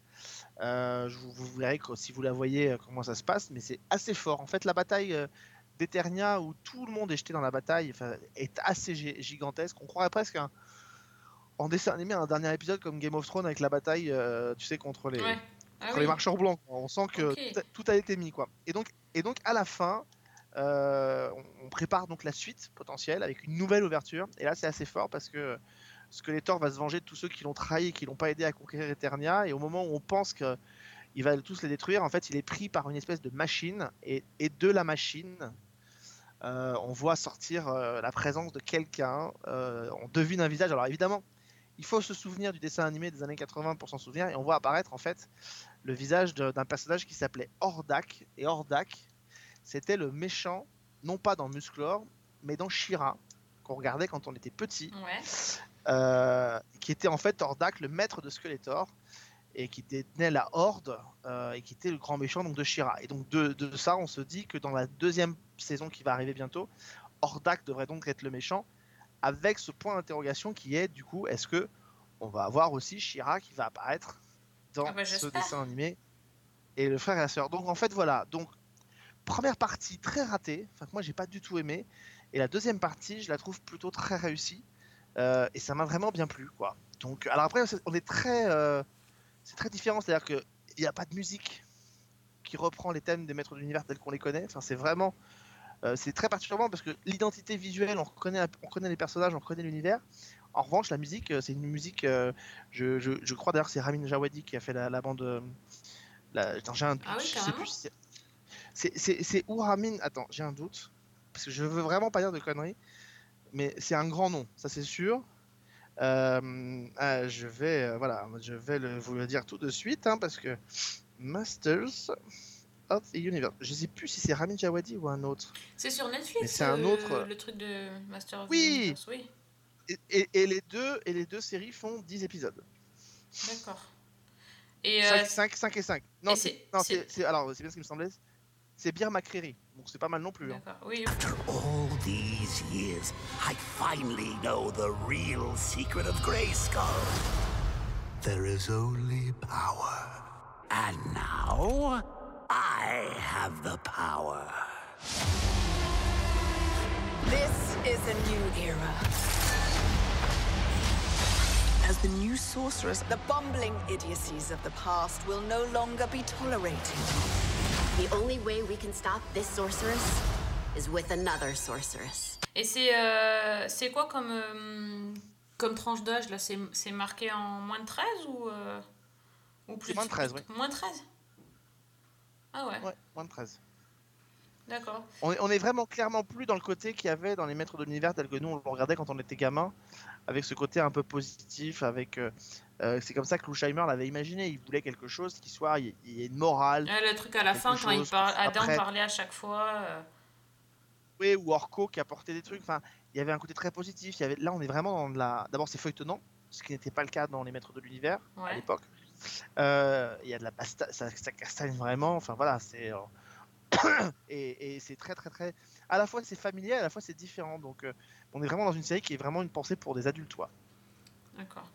Euh, vous, vous verrez que, si vous la voyez euh, comment ça se passe, mais c'est assez fort. En fait, la bataille euh, d'Eternia, où tout le monde est jeté dans la bataille, est assez gi- gigantesque. On croirait presque en dessin animé un dernier épisode comme Game of Thrones avec la bataille, euh, tu sais, contre les. Ah contre oui. les marcheurs blancs. quoi. On sent que tout, a, tout a été mis, quoi. Et donc, et donc à la fin, euh, on, on prépare donc la suite potentielle avec une nouvelle ouverture. Et là, c'est assez fort parce que Skeletor va se venger de tous ceux qui l'ont trahi et qui l'ont pas aidé à conquérir Eternia. Et au moment où on pense que il va tous les détruire, en fait, il est pris par une espèce de machine. Et, et de la machine, euh, on voit sortir euh, la présence de quelqu'un. on devine un visage. Alors évidemment, il faut se souvenir du dessin animé des années 80 pour s'en souvenir. Et on voit apparaître en fait le visage d'un personnage qui s'appelait Hordak. Et Hordak, c'était le méchant, non pas dans Musclor, mais dans Shira, qu'on regardait quand on était petit, Ouais. euh, qui était en fait Hordak, le maître de Skeletor, et qui détenait la Horde, euh, et qui était le grand méchant donc, de Shira. Et donc de, de ça, on se dit que dans la deuxième saison qui va arriver bientôt, Hordak devrait donc être le méchant, avec ce point d'interrogation qui est du coup, est-ce que on va avoir aussi Shira qui va apparaître dans Ah bah, ce dessin animé et le frère et la sœur. Donc en fait voilà, donc première partie très ratée, enfin que moi j'ai pas du tout aimé, et la deuxième partie je la trouve plutôt très réussie euh, et ça m'a vraiment bien plu quoi. Donc alors après on est très, euh, c'est très différent, c'est-à-dire que il n'y a pas de musique qui reprend les thèmes des maîtres de l'univers tels qu'on les connaît. Enfin c'est vraiment, euh, c'est très particulièrement parce que l'identité visuelle, on reconnaît, on connaît les personnages, on reconnaît l'univers. En revanche, la musique, euh, c'est une musique. euh, je, je, je crois d'ailleurs que c'est Ramin Djawadi qui a fait la, la bande. euh, la- attends, j'ai un doute. Ah oui, je sais plus c'est- c'est. C'est c'est où Ramin Attends, j'ai un doute. Parce que je veux vraiment pas dire de conneries. Mais c'est un grand nom, ça c'est sûr. Euh, ah, je vais, voilà, je vais le, vous le dire tout de suite, hein, parce que Masters of the Universe. Je sais plus si c'est Ramin Djawadi ou un autre. C'est sur Netflix. Mais c'est un autre- Le truc de Master of the. Universe, Oui. Et, les deux, et les deux séries font 10 épisodes. D'accord. Et euh, 5, 5, et 5. Non, et c'est, c'est- non, c'est- c'est, c'est- alors, c'est bien ce qui me semblait. C'est Beer McCreary. Donc c'est pas mal non plus. hein. All these years, I finally know the real secret of Grayskull. There is only power. And now, I have the power. This is a new era. As the new sorceress, the bumbling idiocies of the past will no longer be tolerated. The only way we can stop this sorceress is with another sorceress. Et c'est euh, c'est quoi comme, euh, comme tranche d'âge là? C'est c'est marqué en moins de 13 ou, euh, ou plus? C'est moins de 13, oui. Moins de 13 Ah ouais, Ouais, moins de 13. d'accord. On est, on est vraiment clairement plus dans le côté qu'il y avait dans les Maîtres de l'Univers tel que nous on le regardait quand on était gamin, avec ce côté un peu positif, avec. euh, euh, c'est comme ça que Louchheimer l'avait imaginé. Il voulait quelque chose qui soit. Il y, ait une morale. Ouais, le truc à la fin quand il parle, Adam parlait à chaque fois. euh, Oui, ou Orko qui apportait des trucs. Enfin, il y avait un côté très positif. Il y avait... Là, on est vraiment dans de la. D'abord, c'est feuilletonnant, ce qui n'était pas le cas dans les Maîtres de l'Univers à l'époque. Euh, Il y a de la pasta, ça, ça castagne vraiment. Enfin voilà, c'est. [coughs] et et c'est très très très. À la fois c'est familier, à la fois c'est différent. Donc on est vraiment dans une série qui est vraiment une pensée pour des adultes. Quoi. D'accord.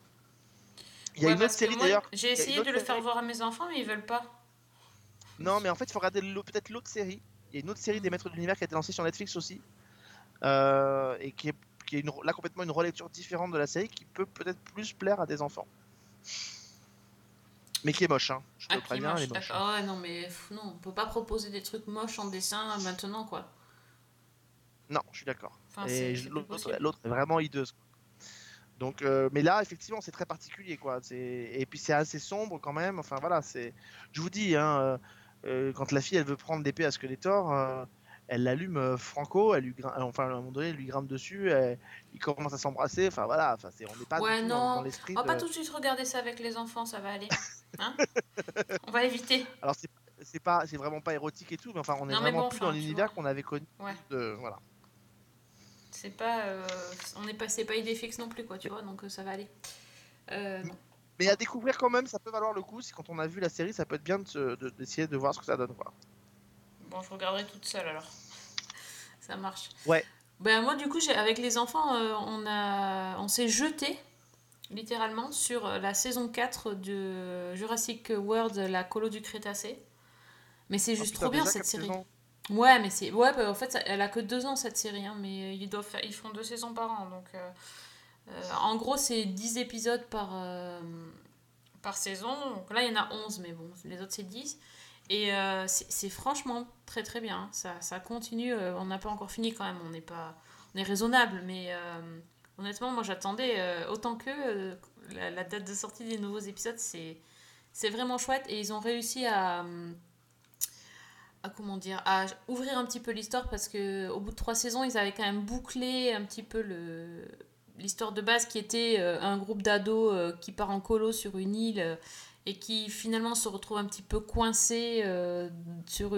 Il y a Ouais, une autre série d'ailleurs. J'ai essayé de le faire voir à mes enfants, mais ils veulent pas. Non, mais en fait, il faut regarder peut-être l'autre série. Il y a une autre série des Maîtres de l'Univers qui a été lancée sur Netflix aussi. euh, et qui est, qui est une- là complètement une relecture différente de la série qui peut peut-être plus plaire à des enfants. Mais qui est moche, hein. Je te Ah, le préviens, moche, elle est moche. d'accord. Ouais, non, mais non, on peut pas proposer des trucs moches en dessin maintenant, quoi. Non, je suis d'accord. Enfin, et l'autre est vraiment hideuse. quoi. Donc, euh, mais là, effectivement, c'est très particulier, quoi. Et puis c'est assez sombre quand même. Enfin voilà, c'est. Je vous dis, hein, euh, euh, quand la fille elle veut prendre l'épée à Skeletor, euh, elle l'allume Franco, elle lui grim- enfin à un moment donné, elle lui grimpe dessus, elle- ils commencent à s'embrasser. Enfin voilà, enfin c'est on n'est pas Ouais, dans, l'esprit. On va pas tout de suite regarder ça avec les enfants, ça va aller. [laughs] Hein on va éviter. Alors c'est pas, c'est vraiment pas érotique et tout, mais enfin on est Non, vraiment bon, plus enfin, dans l'univers qu'on avait connu. Ouais. De, voilà. C'est pas, euh, on n'est pas, c'est pas idée fixe non plus, quoi, tu vois, donc euh, ça va aller. Euh, non. Mais à découvrir quand même, ça peut valoir le coup. Si quand on a vu la série, ça peut être bien de- d'essayer de voir ce que ça donne, quoi. Bon, je regarderai toute seule alors. [laughs] Ça marche. Ouais. Ben moi du coup, j'ai avec les enfants, euh, on a, on s'est jeté littéralement sur la saison 4 de Jurassic World, la colo du Crétacé. Mais c'est Oh, juste putain, trop bien cette série. Ouais, mais c'est ouais, bah, en fait, elle a que deux ans cette série, hein, mais euh, ils doivent ils font deux saisons par an, donc euh, euh, en gros c'est 10 épisodes par par saison. Donc là il y en a 11, mais bon, les autres c'est 10. Et c'est franchement très très bien. Ça, ça continue. on n'a pas encore fini quand même. On est pas, on est raisonnable, mais honnêtement, moi j'attendais autant que la, date de sortie des nouveaux épisodes. C'est c'est vraiment chouette et ils ont réussi à, hum, à comment dire, à ouvrir un petit peu l'histoire parce que au bout de trois saisons, ils avaient quand même bouclé un petit peu le l'histoire de base qui était euh, un groupe d'ados euh, qui part en colo sur une île euh, et qui finalement se retrouve un petit peu coincé sur,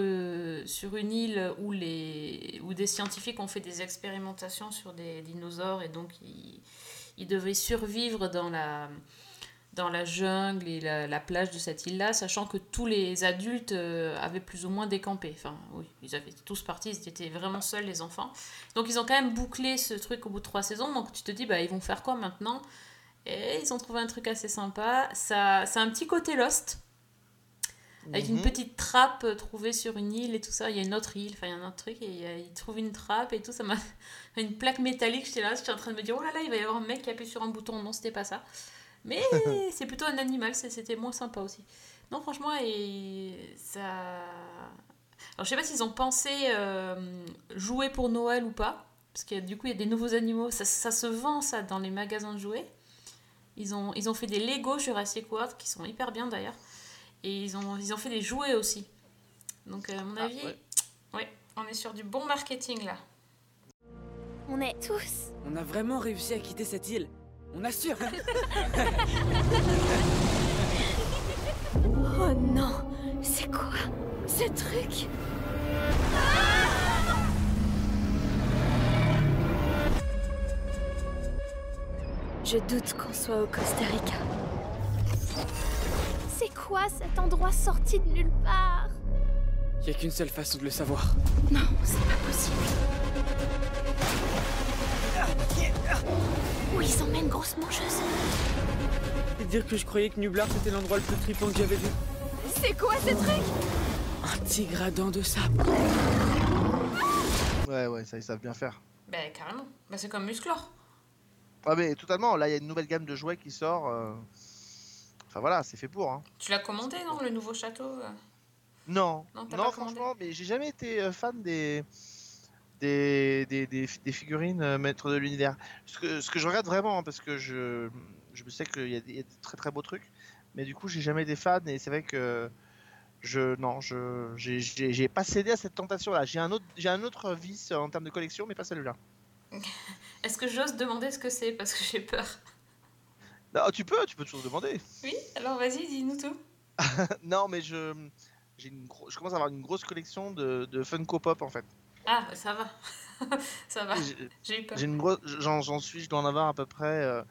sur une île où, les, où des scientifiques ont fait des expérimentations sur des dinosaures et donc ils, ils devaient survivre dans la, dans la jungle et la, la plage de cette île-là, sachant que tous les adultes euh, avaient plus ou moins décampé. Enfin, oui, ils avaient tous partis, ils étaient vraiment seuls, les enfants. Donc ils ont quand même bouclé ce truc au bout de trois saisons, donc tu te dis, bah, ils vont faire quoi maintenant? Et ils ont trouvé un truc assez sympa. Ça, ça a un petit côté Lost, avec une Mhm. petite trappe euh, trouvée sur une île et tout ça. Il y a une autre île, enfin il y a un autre truc, et ils trouvent une trappe et tout. Ça m'a [laughs] une plaque métallique, j'étais là, j'étais en train de me dire, oh là là, il va y avoir un mec qui appuie sur un bouton. Non, c'était pas ça. Mais [laughs] c'est plutôt un animal, c'était moins sympa aussi. Non, franchement, et ça. Alors, je sais pas s'ils ont pensé euh, jouer pour Noël ou pas, parce que du coup, il y a des nouveaux animaux. Ça, ça se vend, ça, dans les magasins de jouets. Ils ont, ils ont fait des Lego Jurassic World qui sont hyper bien d'ailleurs. Et ils ont, ils ont fait des jouets aussi. Donc, à mon Ah, avis, ouais. ouais, on est sur du bon marketing là. On est tous. On a vraiment réussi à quitter cette île. On assure. [laughs] Oh non, c'est quoi ce truc? Je doute qu'on soit au Costa Rica. C'est quoi cet endroit sorti de nulle part? Y a qu'une seule façon de le savoir. Non, c'est pas possible. Où ils emmènent grosse mangeuse Et dire que je croyais que Nublar c'était l'endroit le plus trippant que j'avais vu. C'est quoi ce truc? Un tigre à dents de sable. Ouais, ouais, ça ils savent bien faire. Ben, carrément. Ben, c'est comme Musclor. Ah mais totalement, là il y a une nouvelle gamme de jouets qui sort. euh, Enfin voilà, c'est fait pour. Hein. Tu l'as commandé, non, le nouveau château euh? Non, Non, t'as non pas commandé? franchement, mais j'ai jamais été euh, fan des des, des, des, des figurines euh, maîtres de l'univers. Ce que, ce que je regarde vraiment, hein, parce que je, je sais qu'il y, a des- il y a des très très beaux trucs, mais du coup j'ai jamais été fan et c'est vrai que je non, je j'ai- pas cédé à cette tentation là. J'ai un autre j'ai un autre vice en termes de collection, mais pas celui-là. [laughs] Est-ce que j'ose demander ce que c'est Parce que j'ai peur? Non, tu peux, tu peux toujours demander. Oui Alors vas-y, dis-nous tout. [laughs] non, mais je j'ai une je commence à avoir une grosse collection de, de Funko Pop en fait. Ah, bah, ça va. [laughs] ça va. J'ai- eu peur. Une grosse, j'en, suis, je dois en avoir à peu près euh,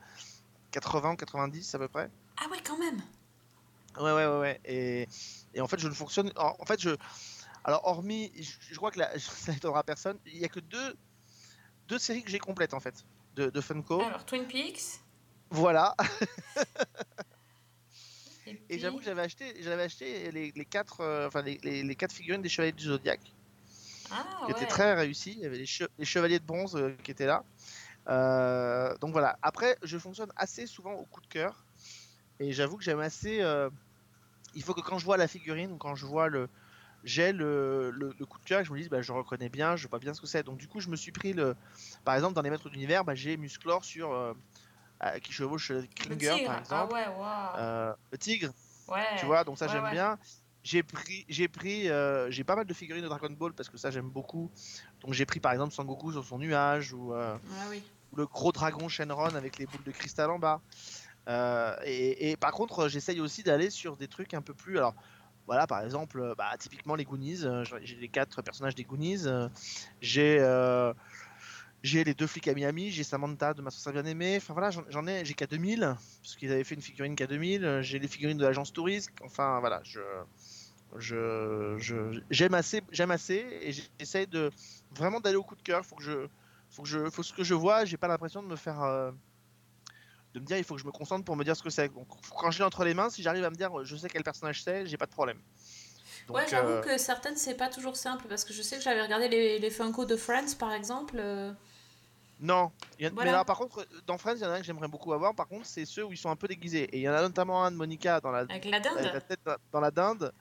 80 ou 90 à peu près. Ah ouais, quand même. Ouais, ouais, ouais, ouais. Et, et en fait, je ne fonctionne. En, fait, je. Alors, hormis. Je, je crois que la, [laughs] ça n'étonnera personne. Il n'y a que deux, deux séries que j'ai complètes en fait. De, de Funko. Alors, Twin Peaks. Voilà. [laughs] Et, j'avoue que j'avais acheté, j'avais acheté les, les quatre, euh, enfin les, les, les quatre figurines des Chevaliers du Zodiaque. Ah qui ouais. était très réussi. Il y avait les, che- les chevaliers de bronze euh, qui étaient là. Euh, donc voilà. Après, je fonctionne assez souvent au coup de cœur. Et j'avoue que j'aime assez. euh, il faut que quand je vois la figurine ou quand je vois le. J'ai le, le- le coup de cœur, que je me dis, bah, je reconnais bien, je vois bien ce que c'est. Donc du coup, je me suis pris le. Par exemple, dans les maîtres d'univers, bah, j'ai Musclor sur. qui chevauche tigre. par Ah exemple. ouais, le tigre. Ouais. Tu vois, donc ça Ouais, j'aime bien. J'ai pris, j'ai pris, euh, j'ai pas mal de figurines de Dragon Ball parce que ça j'aime beaucoup. Donc j'ai pris par exemple Sangoku sur son nuage ou, euh, Ah oui. ou le gros dragon Shenron avec les boules de cristal en bas. Euh, et, et par contre, j'essaye aussi d'aller sur des trucs un peu plus. Alors voilà, par exemple, bah, typiquement les Goonies. j'ai les quatre personnages des Goonies. j'ai j'ai les deux flics à Miami, j'ai Samantha de Ma Soeur bien aimée. Enfin voilà, j'en ai, j'ai K2000 parce qu'ils avaient fait une figurine K2000. euh, J'ai les figurines de l'agence touriste. Enfin voilà, je je je- j'aime assez, j'aime assez et j'essaye de vraiment d'aller au coup de cœur. Faut que je faut que je faut ce que je vois. J'ai pas l'impression de me faire euh, de me dire il faut que je me concentre pour me dire ce que c'est. Donc quand je l'ai entre les mains, si j'arrive à me dire je sais quel personnage c'est, j'ai pas de problème. ouais, j'avoue euh, que certaines, c'est pas toujours simple parce que je sais que j'avais regardé les, les Funko de Friends par exemple. euh, Non. A- Voilà. Mais là, par contre, dans Friends, il y en a un que j'aimerais beaucoup avoir. Par contre, c'est ceux où ils sont un peu déguisés. Et il y en a notamment un de Monica dans la, Avec la dinde la tête dans la dinde.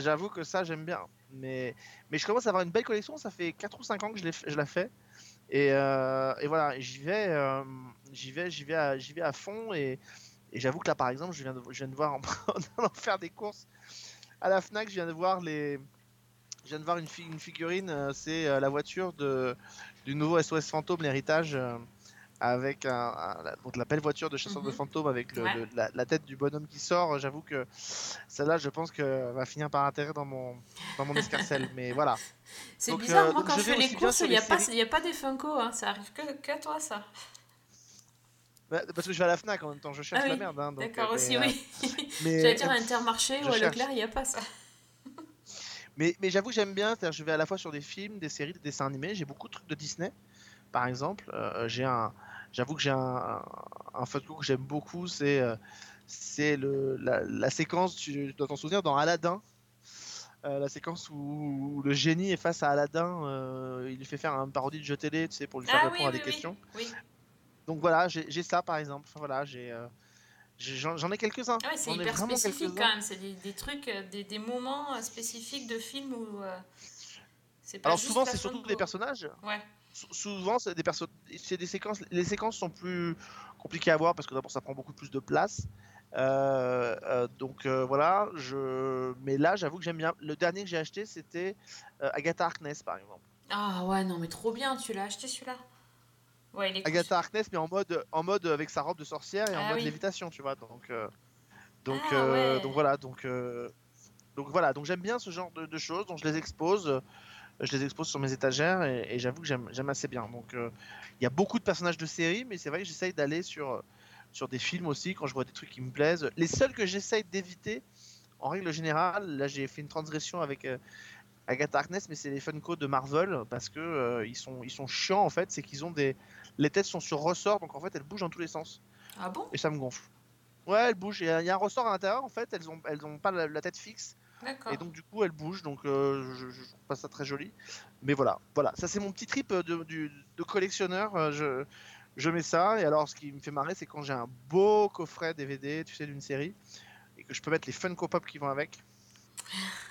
J'avoue que ça, j'aime bien. Mais, mais je commence à avoir une belle collection. Ça fait 4 ou 5 ans que je, la fais. Et, euh, et voilà, j'y vais, euh, j'y vais, j'y vais, à, j'y vais à fond. Et, j'avoue que là, par exemple, je viens de, je viens de voir [laughs] en, allant faire des courses à la Fnac, je viens de voir les, je viens de voir une, fi- une figurine. euh, C'est la voiture de, du nouveau SOS Fantôme, l'héritage. Euh, avec un, un- la, donc la belle voiture de chasseur de Mhm. fantômes avec le- Ouais. le- la, la tête du bonhomme qui sort. J'avoue que celle-là, je pense que va finir par atterrir dans mon, dans mon escarcelle. [laughs] Mais voilà. C'est bizarre, euh, moi quand je fais les courses, il n'y a, séries. a pas des Funko, hein. ça arrive que, que toi ça. Bah, Parce que je vais à la Fnac en même temps, je cherche Ah la merde. hein, D'accord euh, aussi, oui. euh, [laughs] [laughs] mais- J'allais dire à Intermarché je ou à. Leclerc, il n'y a pas ça. Mais, mais j'avoue que j'aime bien, je vais à la fois sur des films, des séries, des dessins animés. J'ai beaucoup de trucs de Disney, par exemple. Euh, j'ai un, j'avoue que j'ai un, un, un Funko que j'aime beaucoup, c'est euh, c'est le la, la séquence, tu dois t'en souvenir, dans Aladdin. Euh, la séquence où, où le génie est face à Aladdin, euh, il lui fait faire un parodie de jeu télé, tu sais, pour lui faire Ah répondre oui, à des oui, questions. oui. Donc voilà, j'ai ça par exemple. Enfin, voilà, j'ai euh, j'en ai quelques-uns. Ah ouais, c'est hyper spécifique quand même, c'est des, des trucs, des, des moments spécifiques de films où. c'est pas Alors souvent c'est surtout des personnages. Ouais. Sou- Souvent c'est des perso- c'est des séquences. Les séquences sont plus compliquées à voir parce que d'abord ça prend beaucoup plus de place. Euh, euh, donc euh, voilà, je. Mais là j'avoue que j'aime bien. Le dernier que j'ai acheté c'était Agatha Harkness par exemple. Ah ouais, non mais trop bien, tu l'as acheté celui-là? Ouais, il est cool. Agatha Harkness mais en mode en mode avec sa robe de sorcière et en Ah mode oui. lévitation tu vois. Donc donc Ah, ouais. donc voilà donc donc voilà donc j'aime bien ce genre de, de choses donc je les expose. Je les expose sur mes étagères et, et j'avoue que j'aime assez bien. Donc euh, il y a beaucoup de personnages de série, mais c'est vrai que j'essaye d'aller sur, euh, sur des films aussi quand je vois des trucs qui me plaisent. Les seuls que j'essaye d'éviter, en règle générale, là j'ai fait une transgression avec euh, Agatha Harkness, mais c'est les Funko de Marvel parce que euh, ils, sont, ils sont chiants en fait, c'est qu'ils ont des. Les têtes sont sur ressort, donc en fait elles bougent dans tous les sens. Ah bon? Et ça me gonfle. Ouais, elles bougent. Il y, a il y a un ressort à l'intérieur en fait, elles ont, elles ont pas la, la tête fixe. Et donc du coup elle bouge, donc euh, je, je trouve pas ça très joli. Mais voilà, voilà, ça c'est mon petit trip de, du- de collectionneur. euh, Je, je mets ça, et alors ce qui me fait marrer, c'est quand j'ai un beau coffret DVD, tu sais, d'une série, et que je peux mettre les Funko Pop qui vont avec. [laughs]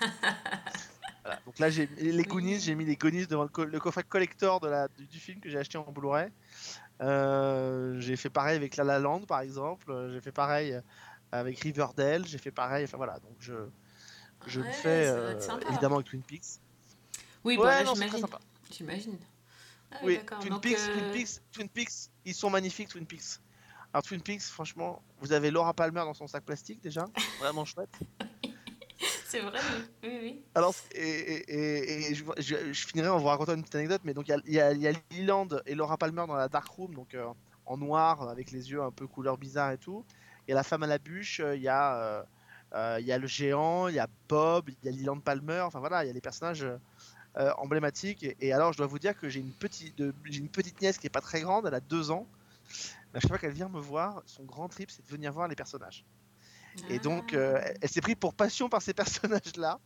Voilà, Donc là j'ai les Goonies, j'ai mis les Goonies devant le, co- le coffret collector de la, du, du film que j'ai acheté en Blu-ray. Euh, j'ai fait pareil avec La La Land par exemple, euh, j'ai fait pareil avec Riverdale, j'ai fait pareil, enfin voilà, donc je, je le fais euh, évidemment avec Twin Peaks. Oui, Ouais, bah j'imagine. J'imagine. Ah oui, Oui, d'accord. Twin Donc, Peaks, euh, Twin Peaks, Twin Peaks, ils sont magnifiques, Twin Peaks. Alors Twin Peaks, franchement, vous avez Laura Palmer dans son sac plastique déjà, vraiment chouette. [laughs] C'est vrai, oui, oui, oui. Alors, et, et- et- et je, je- je finirai en vous racontant une petite anecdote, mais donc il y a, il y y a Leland et Laura Palmer dans la dark room, donc euh, en noir, avec les yeux un peu couleur bizarre et tout. Il y a la femme à la bûche, euh, il y a, euh, euh, il y a le géant, il y a Bob, il y a Leland Palmer, enfin voilà, il y a les personnages euh, emblématiques. Et, alors, je dois vous dire que j'ai une petite, j'ai une petite nièce qui est pas très grande, elle a deux ans. À chaque fois qu'elle vient me voir, son grand trip, c'est de venir voir les personnages. Et donc, euh, elle, elle s'est pris pour passion par ces [laughs] personnages-là.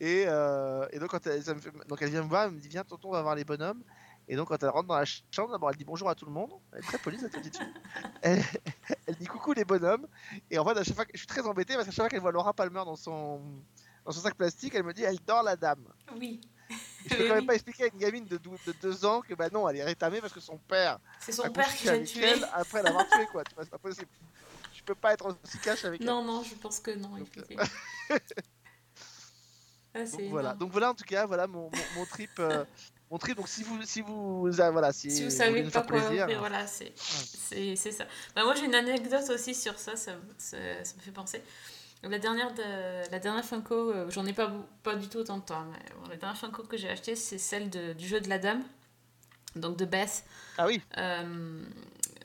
Et, euh, et donc, quand elle, ça me fait- donc, elle vient me voir, elle me dit Viens, tonton, on va voir les bonhommes. Et donc, quand elle rentre dans la chambre, d'abord, elle dit bonjour à tout le monde. Elle est très polie, cette petite fille. [laughs] Elle, elle dit coucou les bonhommes. Et en fait, à chaque fois, que- je suis très embêté parce qu'à chaque fois qu'elle voit Laura Palmer dans son, dans son sac plastique, elle me dit Elle dort la dame. Oui. Et je peux [laughs] quand même oui. pas expliquer à une gamine de, deux ans que bah non, elle est rétamée parce que son père. C'est son a père qui l'a tué. après l'avoir tué, quoi. Tu vois, C'est pas possible. Je peux pas être aussi cash avec elle. Non, non, je pense que non, effectivement. [laughs] Ah, c'est Donc voilà. Donc voilà en tout cas voilà mon, mon, mon trip euh, mon trip donc si vous si vous ah, voilà si, Si vous savez pas quoi plaisir, offrir, voilà, c'est c'est c'est ça. Bah, moi, j'ai une anecdote aussi sur ça, ça, ça, ça me fait penser. La dernière, de, la dernière Funko, euh, j'en ai pas, pas du tout autant de temps, mais bon, la dernière Funko que j'ai achetée, c'est celle de- du jeu de la dame, donc de Beth. Ah oui. Euh,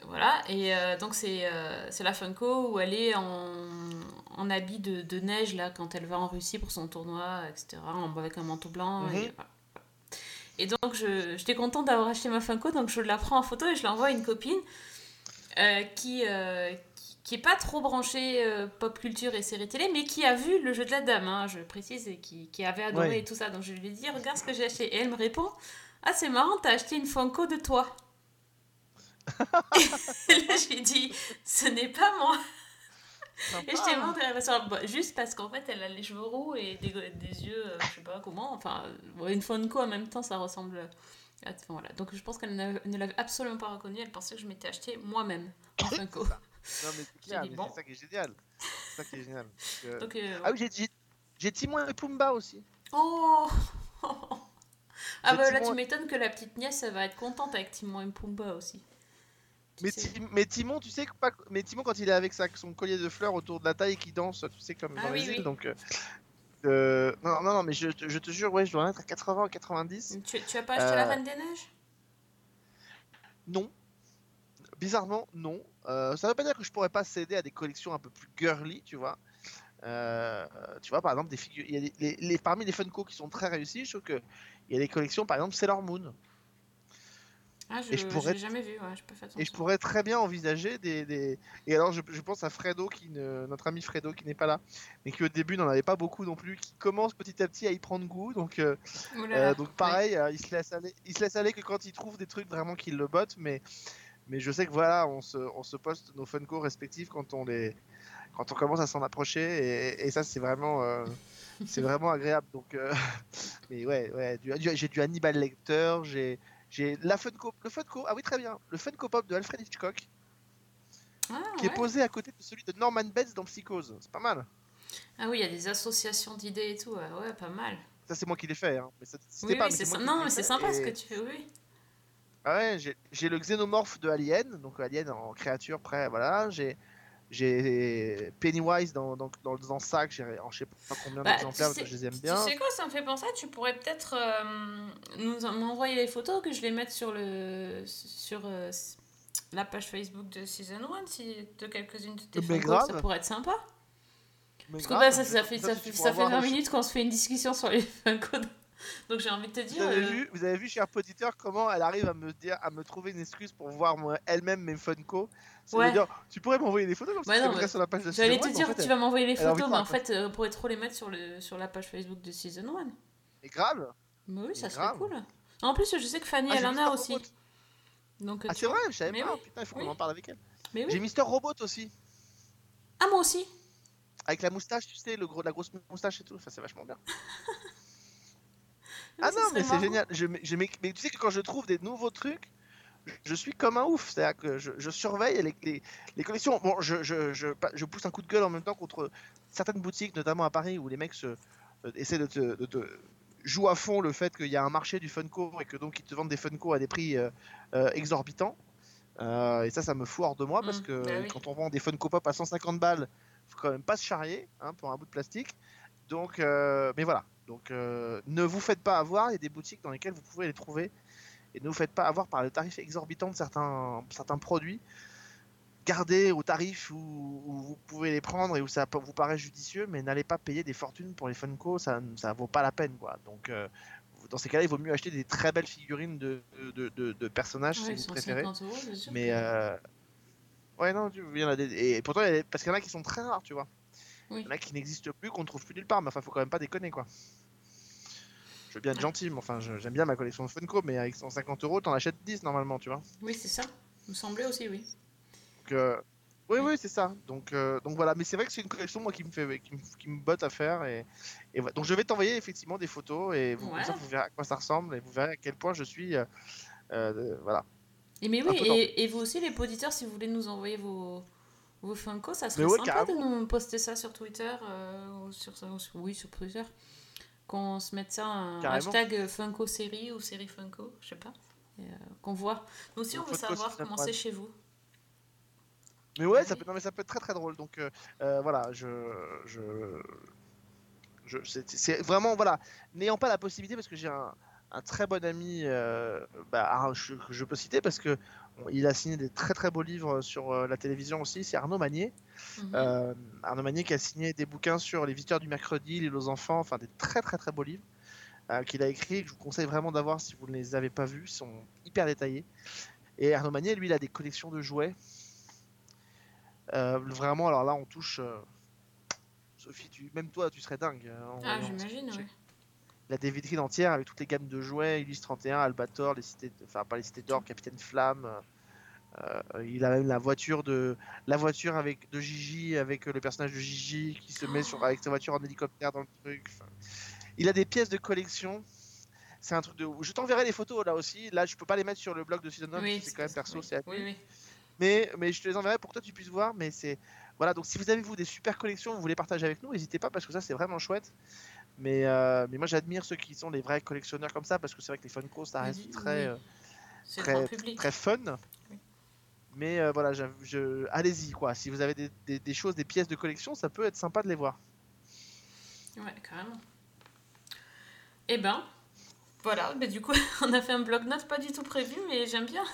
voilà, et euh, donc c'est c'est la Funko où elle est en, en habit de, de neige là quand elle va en Russie pour son tournoi, etc. en- avec un manteau blanc. Et, voilà. Et donc je- j'étais contente d'avoir acheté ma Funko, donc je la prends en photo et je l'envoie à une copine euh, qui, euh, qui, qui est pas trop branchée euh, pop culture et séries télé, mais qui a vu le jeu de la dame, hein, je précise, et qui, qui avait adoré Ouais. et tout ça. Donc je lui ai dit, regarde ce que j'ai acheté. Et elle me répond, ah c'est marrant, t'as acheté une Funko de toi. [laughs] et là je lui ai dit, ce n'est pas moi. Et je t'ai montré la façon- bah, juste parce qu'en fait, elle a les cheveux roux et des, des yeux, euh, je sais pas comment. Enfin, une Funko en même temps, ça ressemble. à- enfin, voilà. Donc je pense qu'elle ne l'avait absolument pas reconnu. Elle pensait que je m'étais acheté moi-même en Funko. [laughs] Non, mais c'est [laughs] clair, bon. c'est ça qui est génial. C'est ça qui est génial. [laughs] Euh, Donc, euh, Ah oui, j'ai- j'ai Timon et Pumba aussi. Oh Ah bah là, tu m'étonnes que la petite nièce, elle va être contente avec Timon et Pumba aussi. Mais, Tim- mais Timon, tu sais que pas. Mais Timon, quand il est avec sa, son collier de fleurs autour de la taille et qui danse, tu sais, comme Ah dans oui, les îles, oui. donc. euh, euh, non, non, non, mais je, te- je te jure, ouais, je dois en être à 80 ou 90. Tu, tu as pas acheté la Euh, Reine des Neiges? Non. Bizarrement, non. Euh, ça veut pas dire que je pourrais pas céder à des collections un peu plus girly, tu vois. Tu vois, par exemple, des figures. Il y a des- les, les- parmi les Funko qui sont très réussis, je trouve que il y a des collections, par exemple, Sailor Moon. Ah, je, et je pourrais- jamais vu, ouais, je peux faire Et je pourrais très bien envisager des. des- Et alors, je, je pense à Fredo, qui ne... notre ami Fredo, qui n'est pas là, mais qui au début n'en avait pas beaucoup non plus, qui commence petit à petit à y prendre goût. Donc, euh, là euh, donc pareil, euh, il, se laisse aller, il se laisse aller que quand il trouve des trucs vraiment qui le bottent, mais, mais je sais que voilà, on se, on se poste nos Funko respectifs quand on, les, quand on commence à s'en approcher, et, et ça, c'est vraiment. euh, c'est [laughs] vraiment agréable. Donc, [laughs] mais ouais, ouais, du- j'ai du Hannibal Lecter, j'ai, j'ai la Funko, le Funko, ah oui très bien, le Funko Pop de Alfred Hitchcock, Ah, qui est ouais. posé à côté de celui de Norman Bates dans Psychose. C'est pas mal. Ah oui, il y a des associations d'idées et tout, ouais, ouais, pas mal. Ça c'est moi qui l'ai fait. Hein. Mais ça- Oui, pas, oui, mais moi qui Non, mais c'est sympa ce et- que tu fais, oui. Ah ouais, j'ai j'ai le xénomorphe de Alien, donc Alien en créature près, voilà. J'ai j'ai Pennywise dans, dans, dans, dans le sac, j'ai en je sais pas combien Bah, tu d'exemplaires parce sais- que je les aime Tu bien. sais quoi, ça me fait penser, tu pourrais peut-être euh, nous m'envoyer les photos que je les mette sur le sur euh, la page Facebook de Season 1 si de quelques-unes de tes Mais Funko, grave. ça pourrait être sympa. Mais Parce que bah, ça, ça fait, ça tu fait, pourras ça fait voir 20 le- minutes qu'on se fait une discussion sur les [laughs] Funko. Donc j'ai envie de te Vous dire. avez, euh, vu, vous avez vu, cher auditeur, comment elle arrive à me dire, à me trouver une excuse pour voir elle-même mes Funko. Ouais. dire, tu pourrais m'envoyer des photos comme ça, Ouais, je non, mais sur la page de J'allais Season te dire, en fait, tu elle- vas m'envoyer les photos, mais en fait, euh, on pourrait trop les mettre sur, le, sur la page Facebook de Season 1. Et grave. Mais oui, ça serait grave. cool. En plus, je sais que Fanny, Ah, elle en a ça, aussi. Robot. Donc, euh, Ah, tu c'est vrai, je savais Mais pas. oui. Putain, il faut Oui. qu'on en parle avec elle. Mais oui. J'ai Mister Robot aussi. Ah, moi aussi. Avec la moustache, tu sais, le gros, la grosse moustache et tout. Enfin, c'est vachement bien. [laughs] Ah non, mais c'est génial. Je, je mais tu sais que quand je trouve des nouveaux trucs, je, suis comme un ouf. C'est-à-dire que je, je surveille les, les, les collections. Bon, je, pousse un coup de gueule en même temps contre certaines boutiques, notamment à Paris, où les mecs se, euh, essaient de te, de te jouer à fond le fait qu'il y a un marché du Funko et que donc ils te vendent des Funko à des prix euh, euh, exorbitants. Et ça, ça me fout hors de moi parce Mm, que bah oui. quand on vend des Funko Pop à 150 balles, faut quand même pas se charrier hein, pour un bout de plastique. Donc, mais voilà. Donc, euh, ne vous faites pas avoir. Il y a des boutiques dans lesquelles vous pouvez les trouver. Et ne vous faites pas avoir par le tarif exorbitant de certains, certains produits. Gardez au tarif où, où vous pouvez les prendre et où ça vous paraît judicieux, mais n'allez pas payer des fortunes pour les Funko, ça ça vaut pas la peine. quoi. Donc, euh, dans ces cas-là, il vaut mieux acheter des très belles figurines de, de, de- de personnages Ouais, si vous préférez. 50 euros, bien sûr. Mais euh, ouais, non, tu- il y en a des... et pourtant, parce qu'il y en a qui sont très rares, tu vois. Oui. Y en a qui n'existent plus, qu'on trouve plus nulle part, mais enfin, faut quand même pas déconner, quoi. Je veux bien être gentil, mais enfin, j'aime bien ma collection de Funko, mais avec 150 euros, t'en achètes 10 normalement, tu vois. Oui, c'est ça. Il me semblait aussi, oui. Donc, euh, oui, oui, c'est ça. Donc, euh, donc voilà, mais c'est vrai que c'est une collection, moi, qui me fait, qui me, qui me botte à faire. Et, et voilà. Donc, je vais t'envoyer effectivement des photos, et vous, Ouais. ça, vous verrez à quoi ça ressemble, et vous verrez à quel point je suis. euh, euh, voilà. Et mais oui, et, et vous aussi, les auditeurs, si vous voulez nous envoyer vos, vos Funko, ça serait ouais, sympa de nous poster ça sur Twitter, euh, ou sur, sur- oui, sur Twitter. Qu'on se mette ça, un Carrément. hashtag Funko série ou série Funko, je sais pas. Euh, qu'on voit. Nous aussi, on veut savoir comment c'est chez vous. Mais ouais, ça peut, non, mais ça peut être très très drôle. Donc euh, euh, voilà, je, je, je c'est vraiment voilà, n'ayant pas la possibilité parce que j'ai un, un très bon ami, bah, Ar- je, que je peux citer parce que il a signé des très très beaux livres sur euh, la télévision aussi. C'est Arnaud Magnier. Mhm. Euh, Arnaud Magnier qui a signé des bouquins sur les visiteurs du mercredi, l'île aux enfants, enfin des très très très beaux livres euh, qu'il a écrit. et que Je vous conseille vraiment d'avoir si vous ne les avez pas vus, ils sont hyper détaillés. Et Arnaud Magnier, lui, il a des collections de jouets. Euh, vraiment, alors là, on touche. Sophie, tu... même toi, tu serais dingue. en Ah, j'imagine, oui. Il a des vitrines entières avec toutes les gammes de jouets, Ulysse 31, Albator, les cités, de- enfin pas les cités d'or, Capitaine Flamme, euh, Euh, il a même la voiture de la voiture avec de Gigi avec euh, le personnage de Gigi qui se met sur avec sa voiture en hélicoptère dans le truc. Enfin, il a des pièces de collection. C'est un truc de. Je t'enverrai les photos là aussi. Là, je peux pas les mettre sur le blog de Season 9 Oui, c'est quand même perso, oui. c'est oui. Mais, mais je te les enverrai pour que toi tu puisses voir. Mais c'est voilà. Donc si vous avez vous des super collections, vous voulez partager avec nous, n'hésitez pas parce que ça c'est vraiment chouette. Mais, euh, mais moi j'admire ceux qui sont des vrais collectionneurs comme ça parce que c'est vrai que les Funko ça reste oui. très euh, très, très fun. Mais euh, voilà, je... allez-y quoi. Si vous avez des, des- des choses, des pièces de collection, ça peut être sympa de les voir. Ouais, carrément. Eh ben, voilà, mais du coup, [laughs] on a fait un bloc-notes pas du tout prévu, mais j'aime bien. [laughs]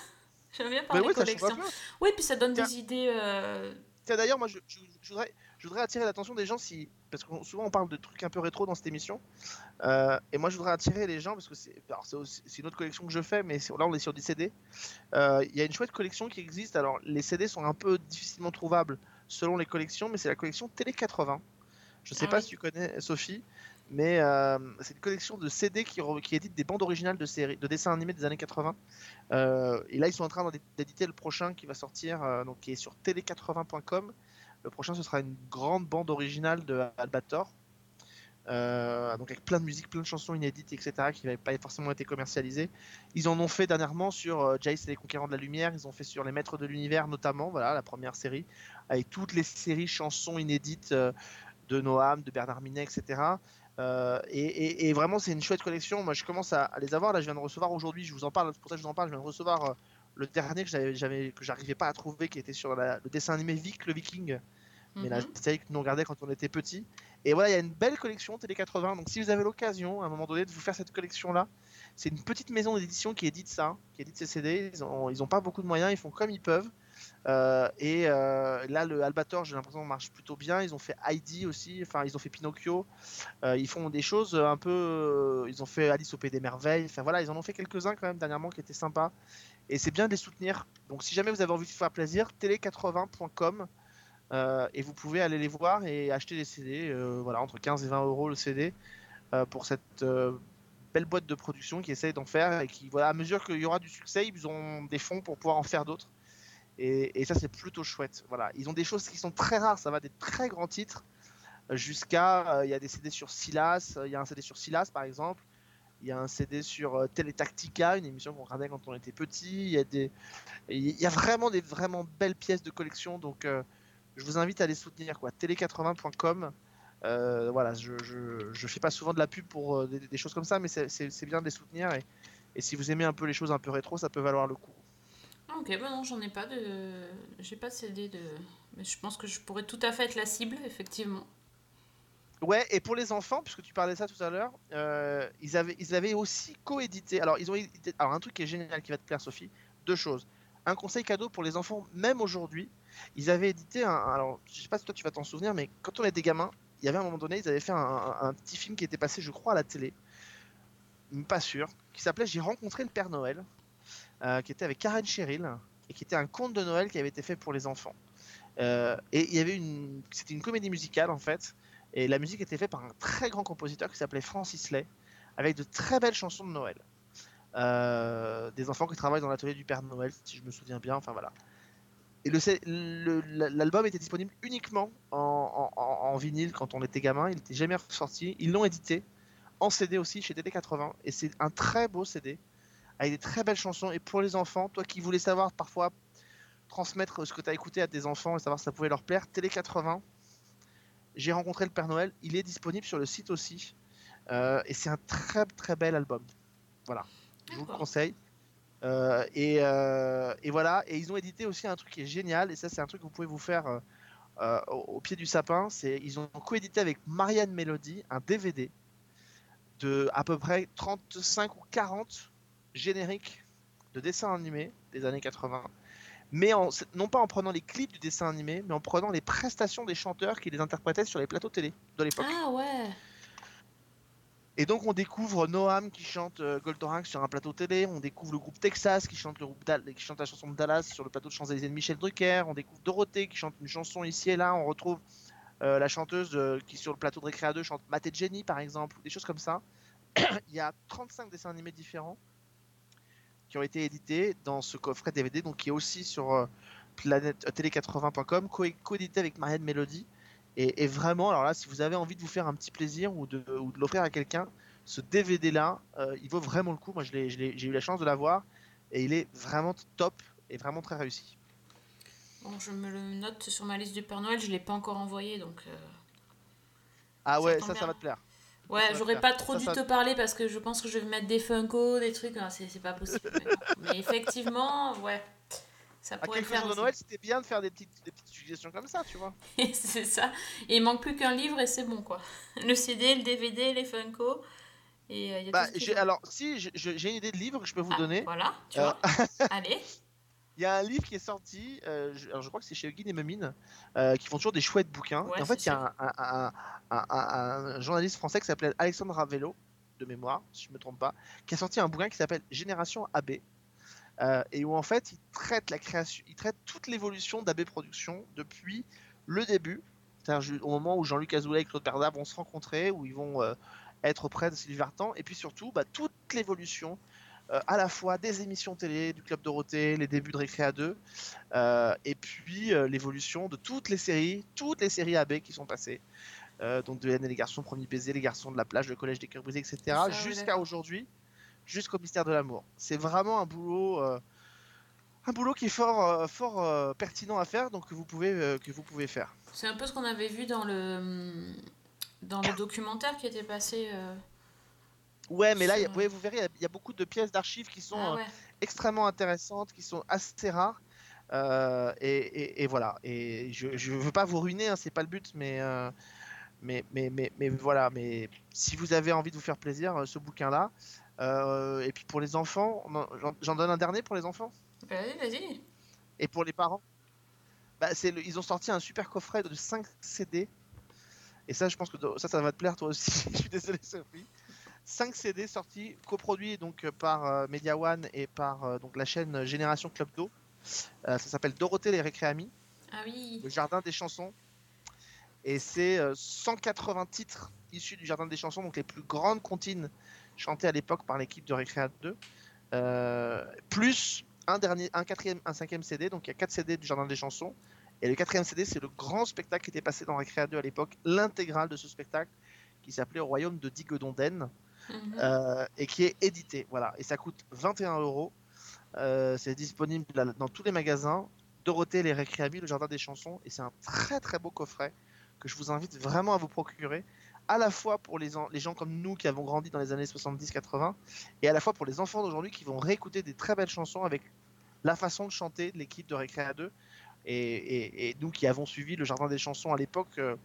J'aime bien parler oui, change collection. Oui, puis ça donne Tiens. des idées. euh, Tiens, d'ailleurs, moi, je, je- je voudrais, je voudrais attirer l'attention des gens si, parce que souvent on parle de trucs un peu rétro dans cette émission, Euh, et moi je voudrais attirer les gens parce que c'est, une autre collection que je fais, mais là on est sur des CD. Euh, Il y a une chouette collection qui existe. Alors les CD sont un peu difficilement trouvables selon les collections, mais c'est la collection Télé 80. Je sais Ah pas oui. si tu connais Sophie, mais euh, c'est une collection de CD qui, édite des bandes originales de séries, de dessins animés des années 80. Euh, et là, ils sont en train d'é- d'éditer le prochain qui va sortir, euh, donc qui est sur télé80.com. Le prochain, ce sera une grande bande originale de Albator. Euh, donc avec plein de musiques, plein de chansons inédites, etc., qui n'avaient pas forcément été commercialisées. Ils en ont fait dernièrement sur euh, Jace et les Conquérants de la Lumière, ils ont fait sur Les Maîtres de l'Univers notamment, voilà, la première série, avec toutes les séries chansons inédites euh, de Noam, de Bernard Minet, etc. Euh, et, vraiment, c'est une chouette collection. Moi, je commence à, à les avoir. Là, je viens de recevoir aujourd'hui, je vous en parle, c'est pour ça que je vous en parle, je viens de recevoir le dernier que j'arrivais pas à trouver, qui était sur la- le dessin animé Vic le Viking, mais la Mhm. série que nous regardait quand on était petit. Et voilà, il y a une belle collection Télé 80. Donc, si vous avez l'occasion, à un moment donné, de vous faire cette collection-là, c'est une petite maison d'édition qui édite ça, qui édite ces CD. Ils ont, ils ont pas beaucoup de moyens, ils font comme ils peuvent. Euh, et euh, là, le Albator, j'ai l'impression, marche plutôt bien. Ils ont fait Heidi aussi, enfin, ils ont fait Pinocchio. Euh, ils font des choses un peu. ils ont fait Alice au Pays des Merveilles. Enfin voilà, ils en ont fait quelques-uns quand même dernièrement qui étaient sympas. Et c'est bien de les soutenir. Donc si jamais vous avez envie de vous faire plaisir, télé80.com. euh, et vous pouvez aller les voir et acheter des CD, euh, voilà, entre 15 et 20 euros le CD, euh, pour cette belle boîte de production qui essaye d'en faire et qui, voilà, à mesure qu'il y aura du succès, ils ont des fonds pour pouvoir en faire d'autres. Et, et ça, c'est plutôt chouette. Voilà, ils ont des choses qui sont très rares, ça va des très grands titres jusqu'à, il y a des CD sur Silas, il y a un CD sur Silas par exemple, il y a un CD sur euh, Teletactica, une émission qu'on regardait quand on était petit. Il y a des, il y a vraiment des vraiment belles pièces de collection. Donc, euh, je vous invite à les soutenir quoi. Télé80.com. Euh, voilà, je, je, je fais pas souvent de la pub pour des, choses comme ça, mais c'est- bien de les soutenir. Et, et si vous aimez un peu les choses un peu rétro, ça peut valoir le coup. Ok, bah non, j'en ai pas de. J'ai pas de CD de. Mais je pense que je pourrais tout à fait être la cible, effectivement. Ouais, et pour les enfants, puisque tu parlais de ça tout à l'heure, euh, ils, avaient, ils avaient aussi coédité. Alors, ils ont édité- alors, un truc qui est génial qui va te plaire, Sophie. Deux choses. Un conseil cadeau pour les enfants, même aujourd'hui. Ils avaient édité un. Alors, je sais pas si toi tu vas t'en souvenir, mais quand on était gamin, il y avait un moment donné, ils avaient fait un, petit film qui était passé, je crois, à la télé. Pas sûr. Qui s'appelait J'ai rencontré le Père Noël. euh, qui était avec Karen Cheryl. Et qui était un conte de Noël qui avait été fait pour les enfants. Euh, et il y avait une. C'était une comédie musicale en fait. Et la musique était faite par un très grand compositeur qui s'appelait Francis Lay, avec de très belles chansons de Noël. Euh, des enfants qui travaillent dans l'atelier du Père Noël, si je me souviens bien, enfin voilà. Et l'album était disponible uniquement en, en- en- en vinyle quand on était gamin, il n'était jamais ressorti. Ils l'ont édité en CD aussi chez DD80, et c'est un très beau CD, avec des très belles chansons. Et pour les enfants, toi qui voulais savoir parfois transmettre ce que tu as écouté à tes enfants et savoir si ça pouvait leur plaire, Télé 80, j'ai rencontré le Père Noël, il est disponible sur le site aussi. Euh, et c'est un très très bel album. Voilà, je vous le conseille. Euh, et, euh, et voilà, et ils ont édité aussi un truc qui est génial, et ça c'est un truc que vous pouvez vous faire au, au pied du sapin. C'est ils ont coédité avec Marianne Melody un DVD de à peu près 35 ou 40 génériques de dessins animés des années 80 mais en- non pas en prenant les clips du dessin animé, mais en prenant les prestations des chanteurs qui les interprétaient sur les plateaux télé de l'époque. Ah ouais Et donc on découvre Noam qui chante euh, Goldorak sur un plateau télé, on découvre le groupe Texas qui chante, le groupe qui chante la chanson de Dallas sur le plateau de Champs-Élysées de Michel Drucker, on découvre Dorothée qui chante une chanson ici et là, on retrouve euh, la chanteuse euh, qui sur le plateau de Récréa 2 chante Matt et Jenny par exemple, des choses comme ça. [clears throat] Il y a 35 dessins animés différents qui ont été édités dans ce coffret DVD, donc qui est aussi sur euh, planète euh, télé80.com, co- coédité avec Marianne Melody. Et, et vraiment, alors là, si vous avez envie de vous faire un petit plaisir ou de, ou de l'offrir à quelqu'un, ce DVD-là, euh, il vaut vraiment le coup. Moi, j'ai eu la chance de l'avoir et il est vraiment top et vraiment très réussi. Bon, je me le note sur ma liste du Père Noël, je l'ai pas encore envoyé donc. euh, Ah Ça ouais, ça, bien. ça va te plaire. Ouais, j'aurais pas trop Ça, dû ça- te parler parce que je pense que je vais mettre des Funko, des trucs, hein, c'est pas possible. [laughs] Mais, effectivement, ouais, ça À pourrait le quelques faire. jours de. Noël, c'était bien de faire des petites, des petites suggestions comme ça, tu vois. [laughs] c'est ça. Et il manque plus qu'un livre et c'est bon quoi. [laughs] Le CD, le DVD, les Funko. Et euh, il y a Bah, tout ce alors, si, j'ai une idée de livre que je peux vous donner. Voilà, tu Euh, vois. Allez. Il y a un livre qui est sorti, euh, je, alors je crois que c'est chez Guy et Memine, euh, qui font toujours des chouettes bouquins. Ouais, et en fait, il y a un, un- un- un- un journaliste français qui s'appelait Alexandre Ravello, de mémoire, si je ne me trompe pas, qui a sorti un bouquin qui s'appelle Génération AB. euh, et où en fait, il traite la création, il traite toute l'évolution d'AB Productions depuis le début, c'est-à-dire au moment où Jean-Luc Azoulay et Claude Bernard vont se rencontrer, où ils vont être auprès de Sylvie Vartan, et puis surtout bah, toute l'évolution à la fois des émissions télé, du Club Dorothée, les débuts de Récréa 2, euh, et puis euh, l'évolution de toutes les séries, toutes les séries AB qui sont passées. Euh, donc de Hélène et les garçons, Premier baiser, les garçons de la plage, le collège des cœurs brisés, etc. Jusqu'à aujourd'hui, jusqu'au mystère de l'amour. C'est vraiment un boulot, euh, un boulot qui est fort, euh, fort euh, pertinent à faire, donc que vous pouvez, euh, que vous pouvez faire. C'est un peu ce qu'on avait vu dans le dans le documentaire qui était passé. euh, Ouais, mais là, il y a- Sur- ouais, vous verrez, il y a- il y, a beaucoup de pièces d'archives qui sont Ah euh, extrêmement intéressantes, qui sont assez rares. Euh, et, et- et voilà. Et je ne veux pas vous ruiner, hein, c'est pas le but, mais, euh, mais, mais, mais, mais voilà. Mais si vous avez envie de vous faire plaisir, ce bouquin-là. et puis pour les enfants, j'en- donne un dernier pour les enfants? Vas-y, vas-y. et pour les parents? Bah, le- ils ont sorti un super coffret de 5 CD. Et ça, je pense que ça, ça va te plaire toi aussi. [laughs] je suis désolé, Sophie. 5 CD sortis, coproduits donc euh, par euh, Media One et par euh, donc la chaîne Génération Club Do. Ça s'appelle Dorothée les Récréamis, Ah oui. le jardin des chansons. Et c'est euh, 180 titres issus du jardin des chansons, donc les plus grandes comptines chantées à l'époque par l'équipe de Récréa 2. Euh, plus un dernier, un quatrième, un cinquième CD, donc il y a 4 CD du jardin des chansons. Et le quatrième CD, c'est le grand spectacle qui était passé dans Récréa 2 à l'époque, l'intégrale de ce spectacle qui s'appelait Au Royaume de Digodonden Mhm. Euh, et qui est édité. Voilà, et ça coûte 21 euros. Euh, C'est disponible dans tous les magasins. Dorothée, les Récréamis, le Jardin des Chansons, et c'est un très très beau coffret que je vous invite vraiment à vous procurer, à la fois pour les, en- les gens comme nous qui avons grandi dans les années 70-80, et à la fois pour les enfants d'aujourd'hui qui vont réécouter des très belles chansons avec la façon de chanter de l'équipe de Récréa 2. Et, nous qui avons suivi le Jardin des Chansons à l'époque, euh,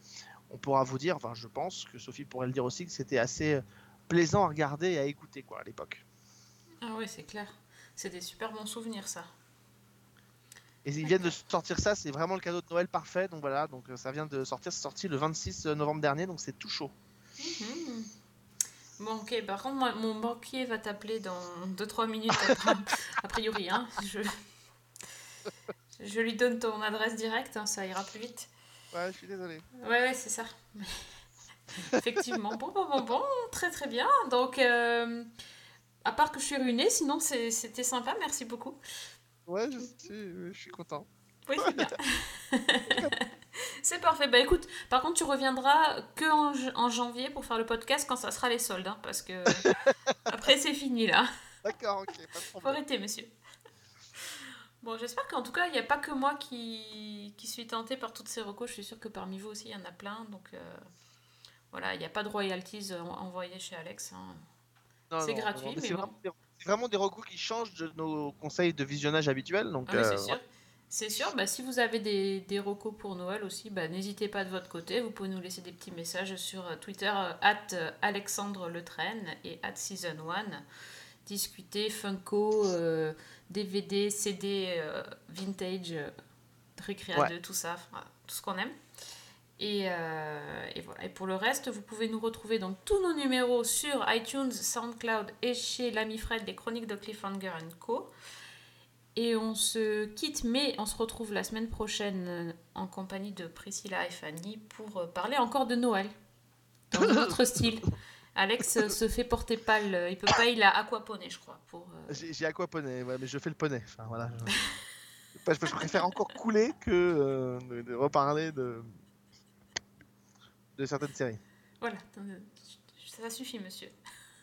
on pourra vous dire, enfin je pense que Sophie pourrait le dire aussi, que c'était assez plaisant à regarder et à écouter quoi à l'époque. Ah ouais, c'est clair. C'est des super bons souvenirs ça. Et ils viennent de sortir ça, c'est vraiment le cadeau de Noël parfait. Donc voilà, donc euh, ça vient de sortir, c'est sorti le 26 novembre dernier, donc c'est tout chaud. Mhm. Bon, ok, par contre, moi, mon banquier va t'appeler dans 2-3 minutes, [laughs] a priori. Hein. Je... je lui donne ton adresse directe, hein, ça ira plus vite. Ouais, je suis désolé. Ouais, ouais, c'est ça. [laughs] Effectivement. Bon, bon, bon, bon, très très bien. Donc, euh, à part que je suis ruinée, sinon c'est- c'était sympa, merci beaucoup. Ouais, je suis, je suis content. Oui, c'est bien. [laughs] c'est parfait. Bah écoute, par contre, tu reviendras que en, en janvier pour faire le podcast quand ça sera les soldes, hein, parce que [laughs] après c'est fini là. D'accord, ok, pas de Faut problème. arrêter, monsieur. Bon, j'espère qu'en tout cas, il n'y a pas que moi qui, qui suis tentée par toutes ces recos. Je suis sûre que parmi vous aussi, il y en a plein. Donc euh, voilà, il n'y a pas de royalties euh, envoyées chez Alex. hein. C'est gratuit, non, mais c'est bon. vraiment, des- c'est vraiment des recours qui changent de nos conseils de visionnage habituels. Donc, Ah, euh, c'est sûr. C'est sûr, bah, si vous avez des, des recos pour Noël aussi, bah, n'hésitez pas de votre côté. Vous pouvez nous laisser des petits messages sur euh, Twitter, at Alexandre Le Train et at Season 1. Discuter, Funko, euh, DVD, CD, euh, vintage, Ouais. 2, tout ça, tout ce qu'on aime. Et, euh, et voilà. Et pour le reste, vous pouvez nous retrouver donc tous nos numéros sur iTunes, SoundCloud et chez l'ami Fred, les chroniques de Cliffhanger Co. Et on se quitte, mais on se retrouve la semaine prochaine euh, en compagnie de Priscilla et Fanny pour euh, parler encore de Noël, dans notre [laughs] style. Alex se fait porter pâle. Il peut pas, il a aquaponé, je crois. Pour, J'ai aquaponé, ouais, mais je fais le poney. Enfin, voilà. [laughs] Je... préfère encore couler que euh, de reparler de... de certaines séries. Voilà, euh, ça suffit, monsieur.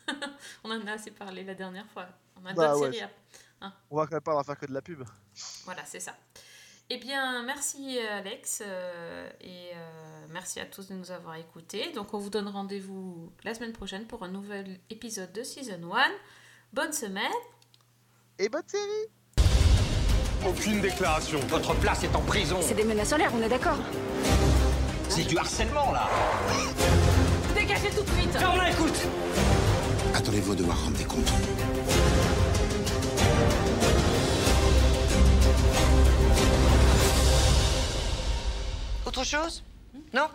[laughs] On en a assez parlé la dernière fois. On a Bah d'autres ouais, séries. à- hein. On va quand même pas faire que de la pub. Voilà, c'est ça. Eh bien, merci euh, Alex euh, et euh, merci à tous de nous avoir écoutés. Donc, on vous donne rendez-vous la semaine prochaine pour un nouvel épisode de Season 1. Bonne semaine. Et bonne série Aucune déclaration. Votre place est en prison. C'est des menaces en l'air, on est d'accord C'est du harcèlement, là. Dégagez tout de suite Ferme la écoute Attendez-vous devoir rendre des comptes. Autre chose? Non?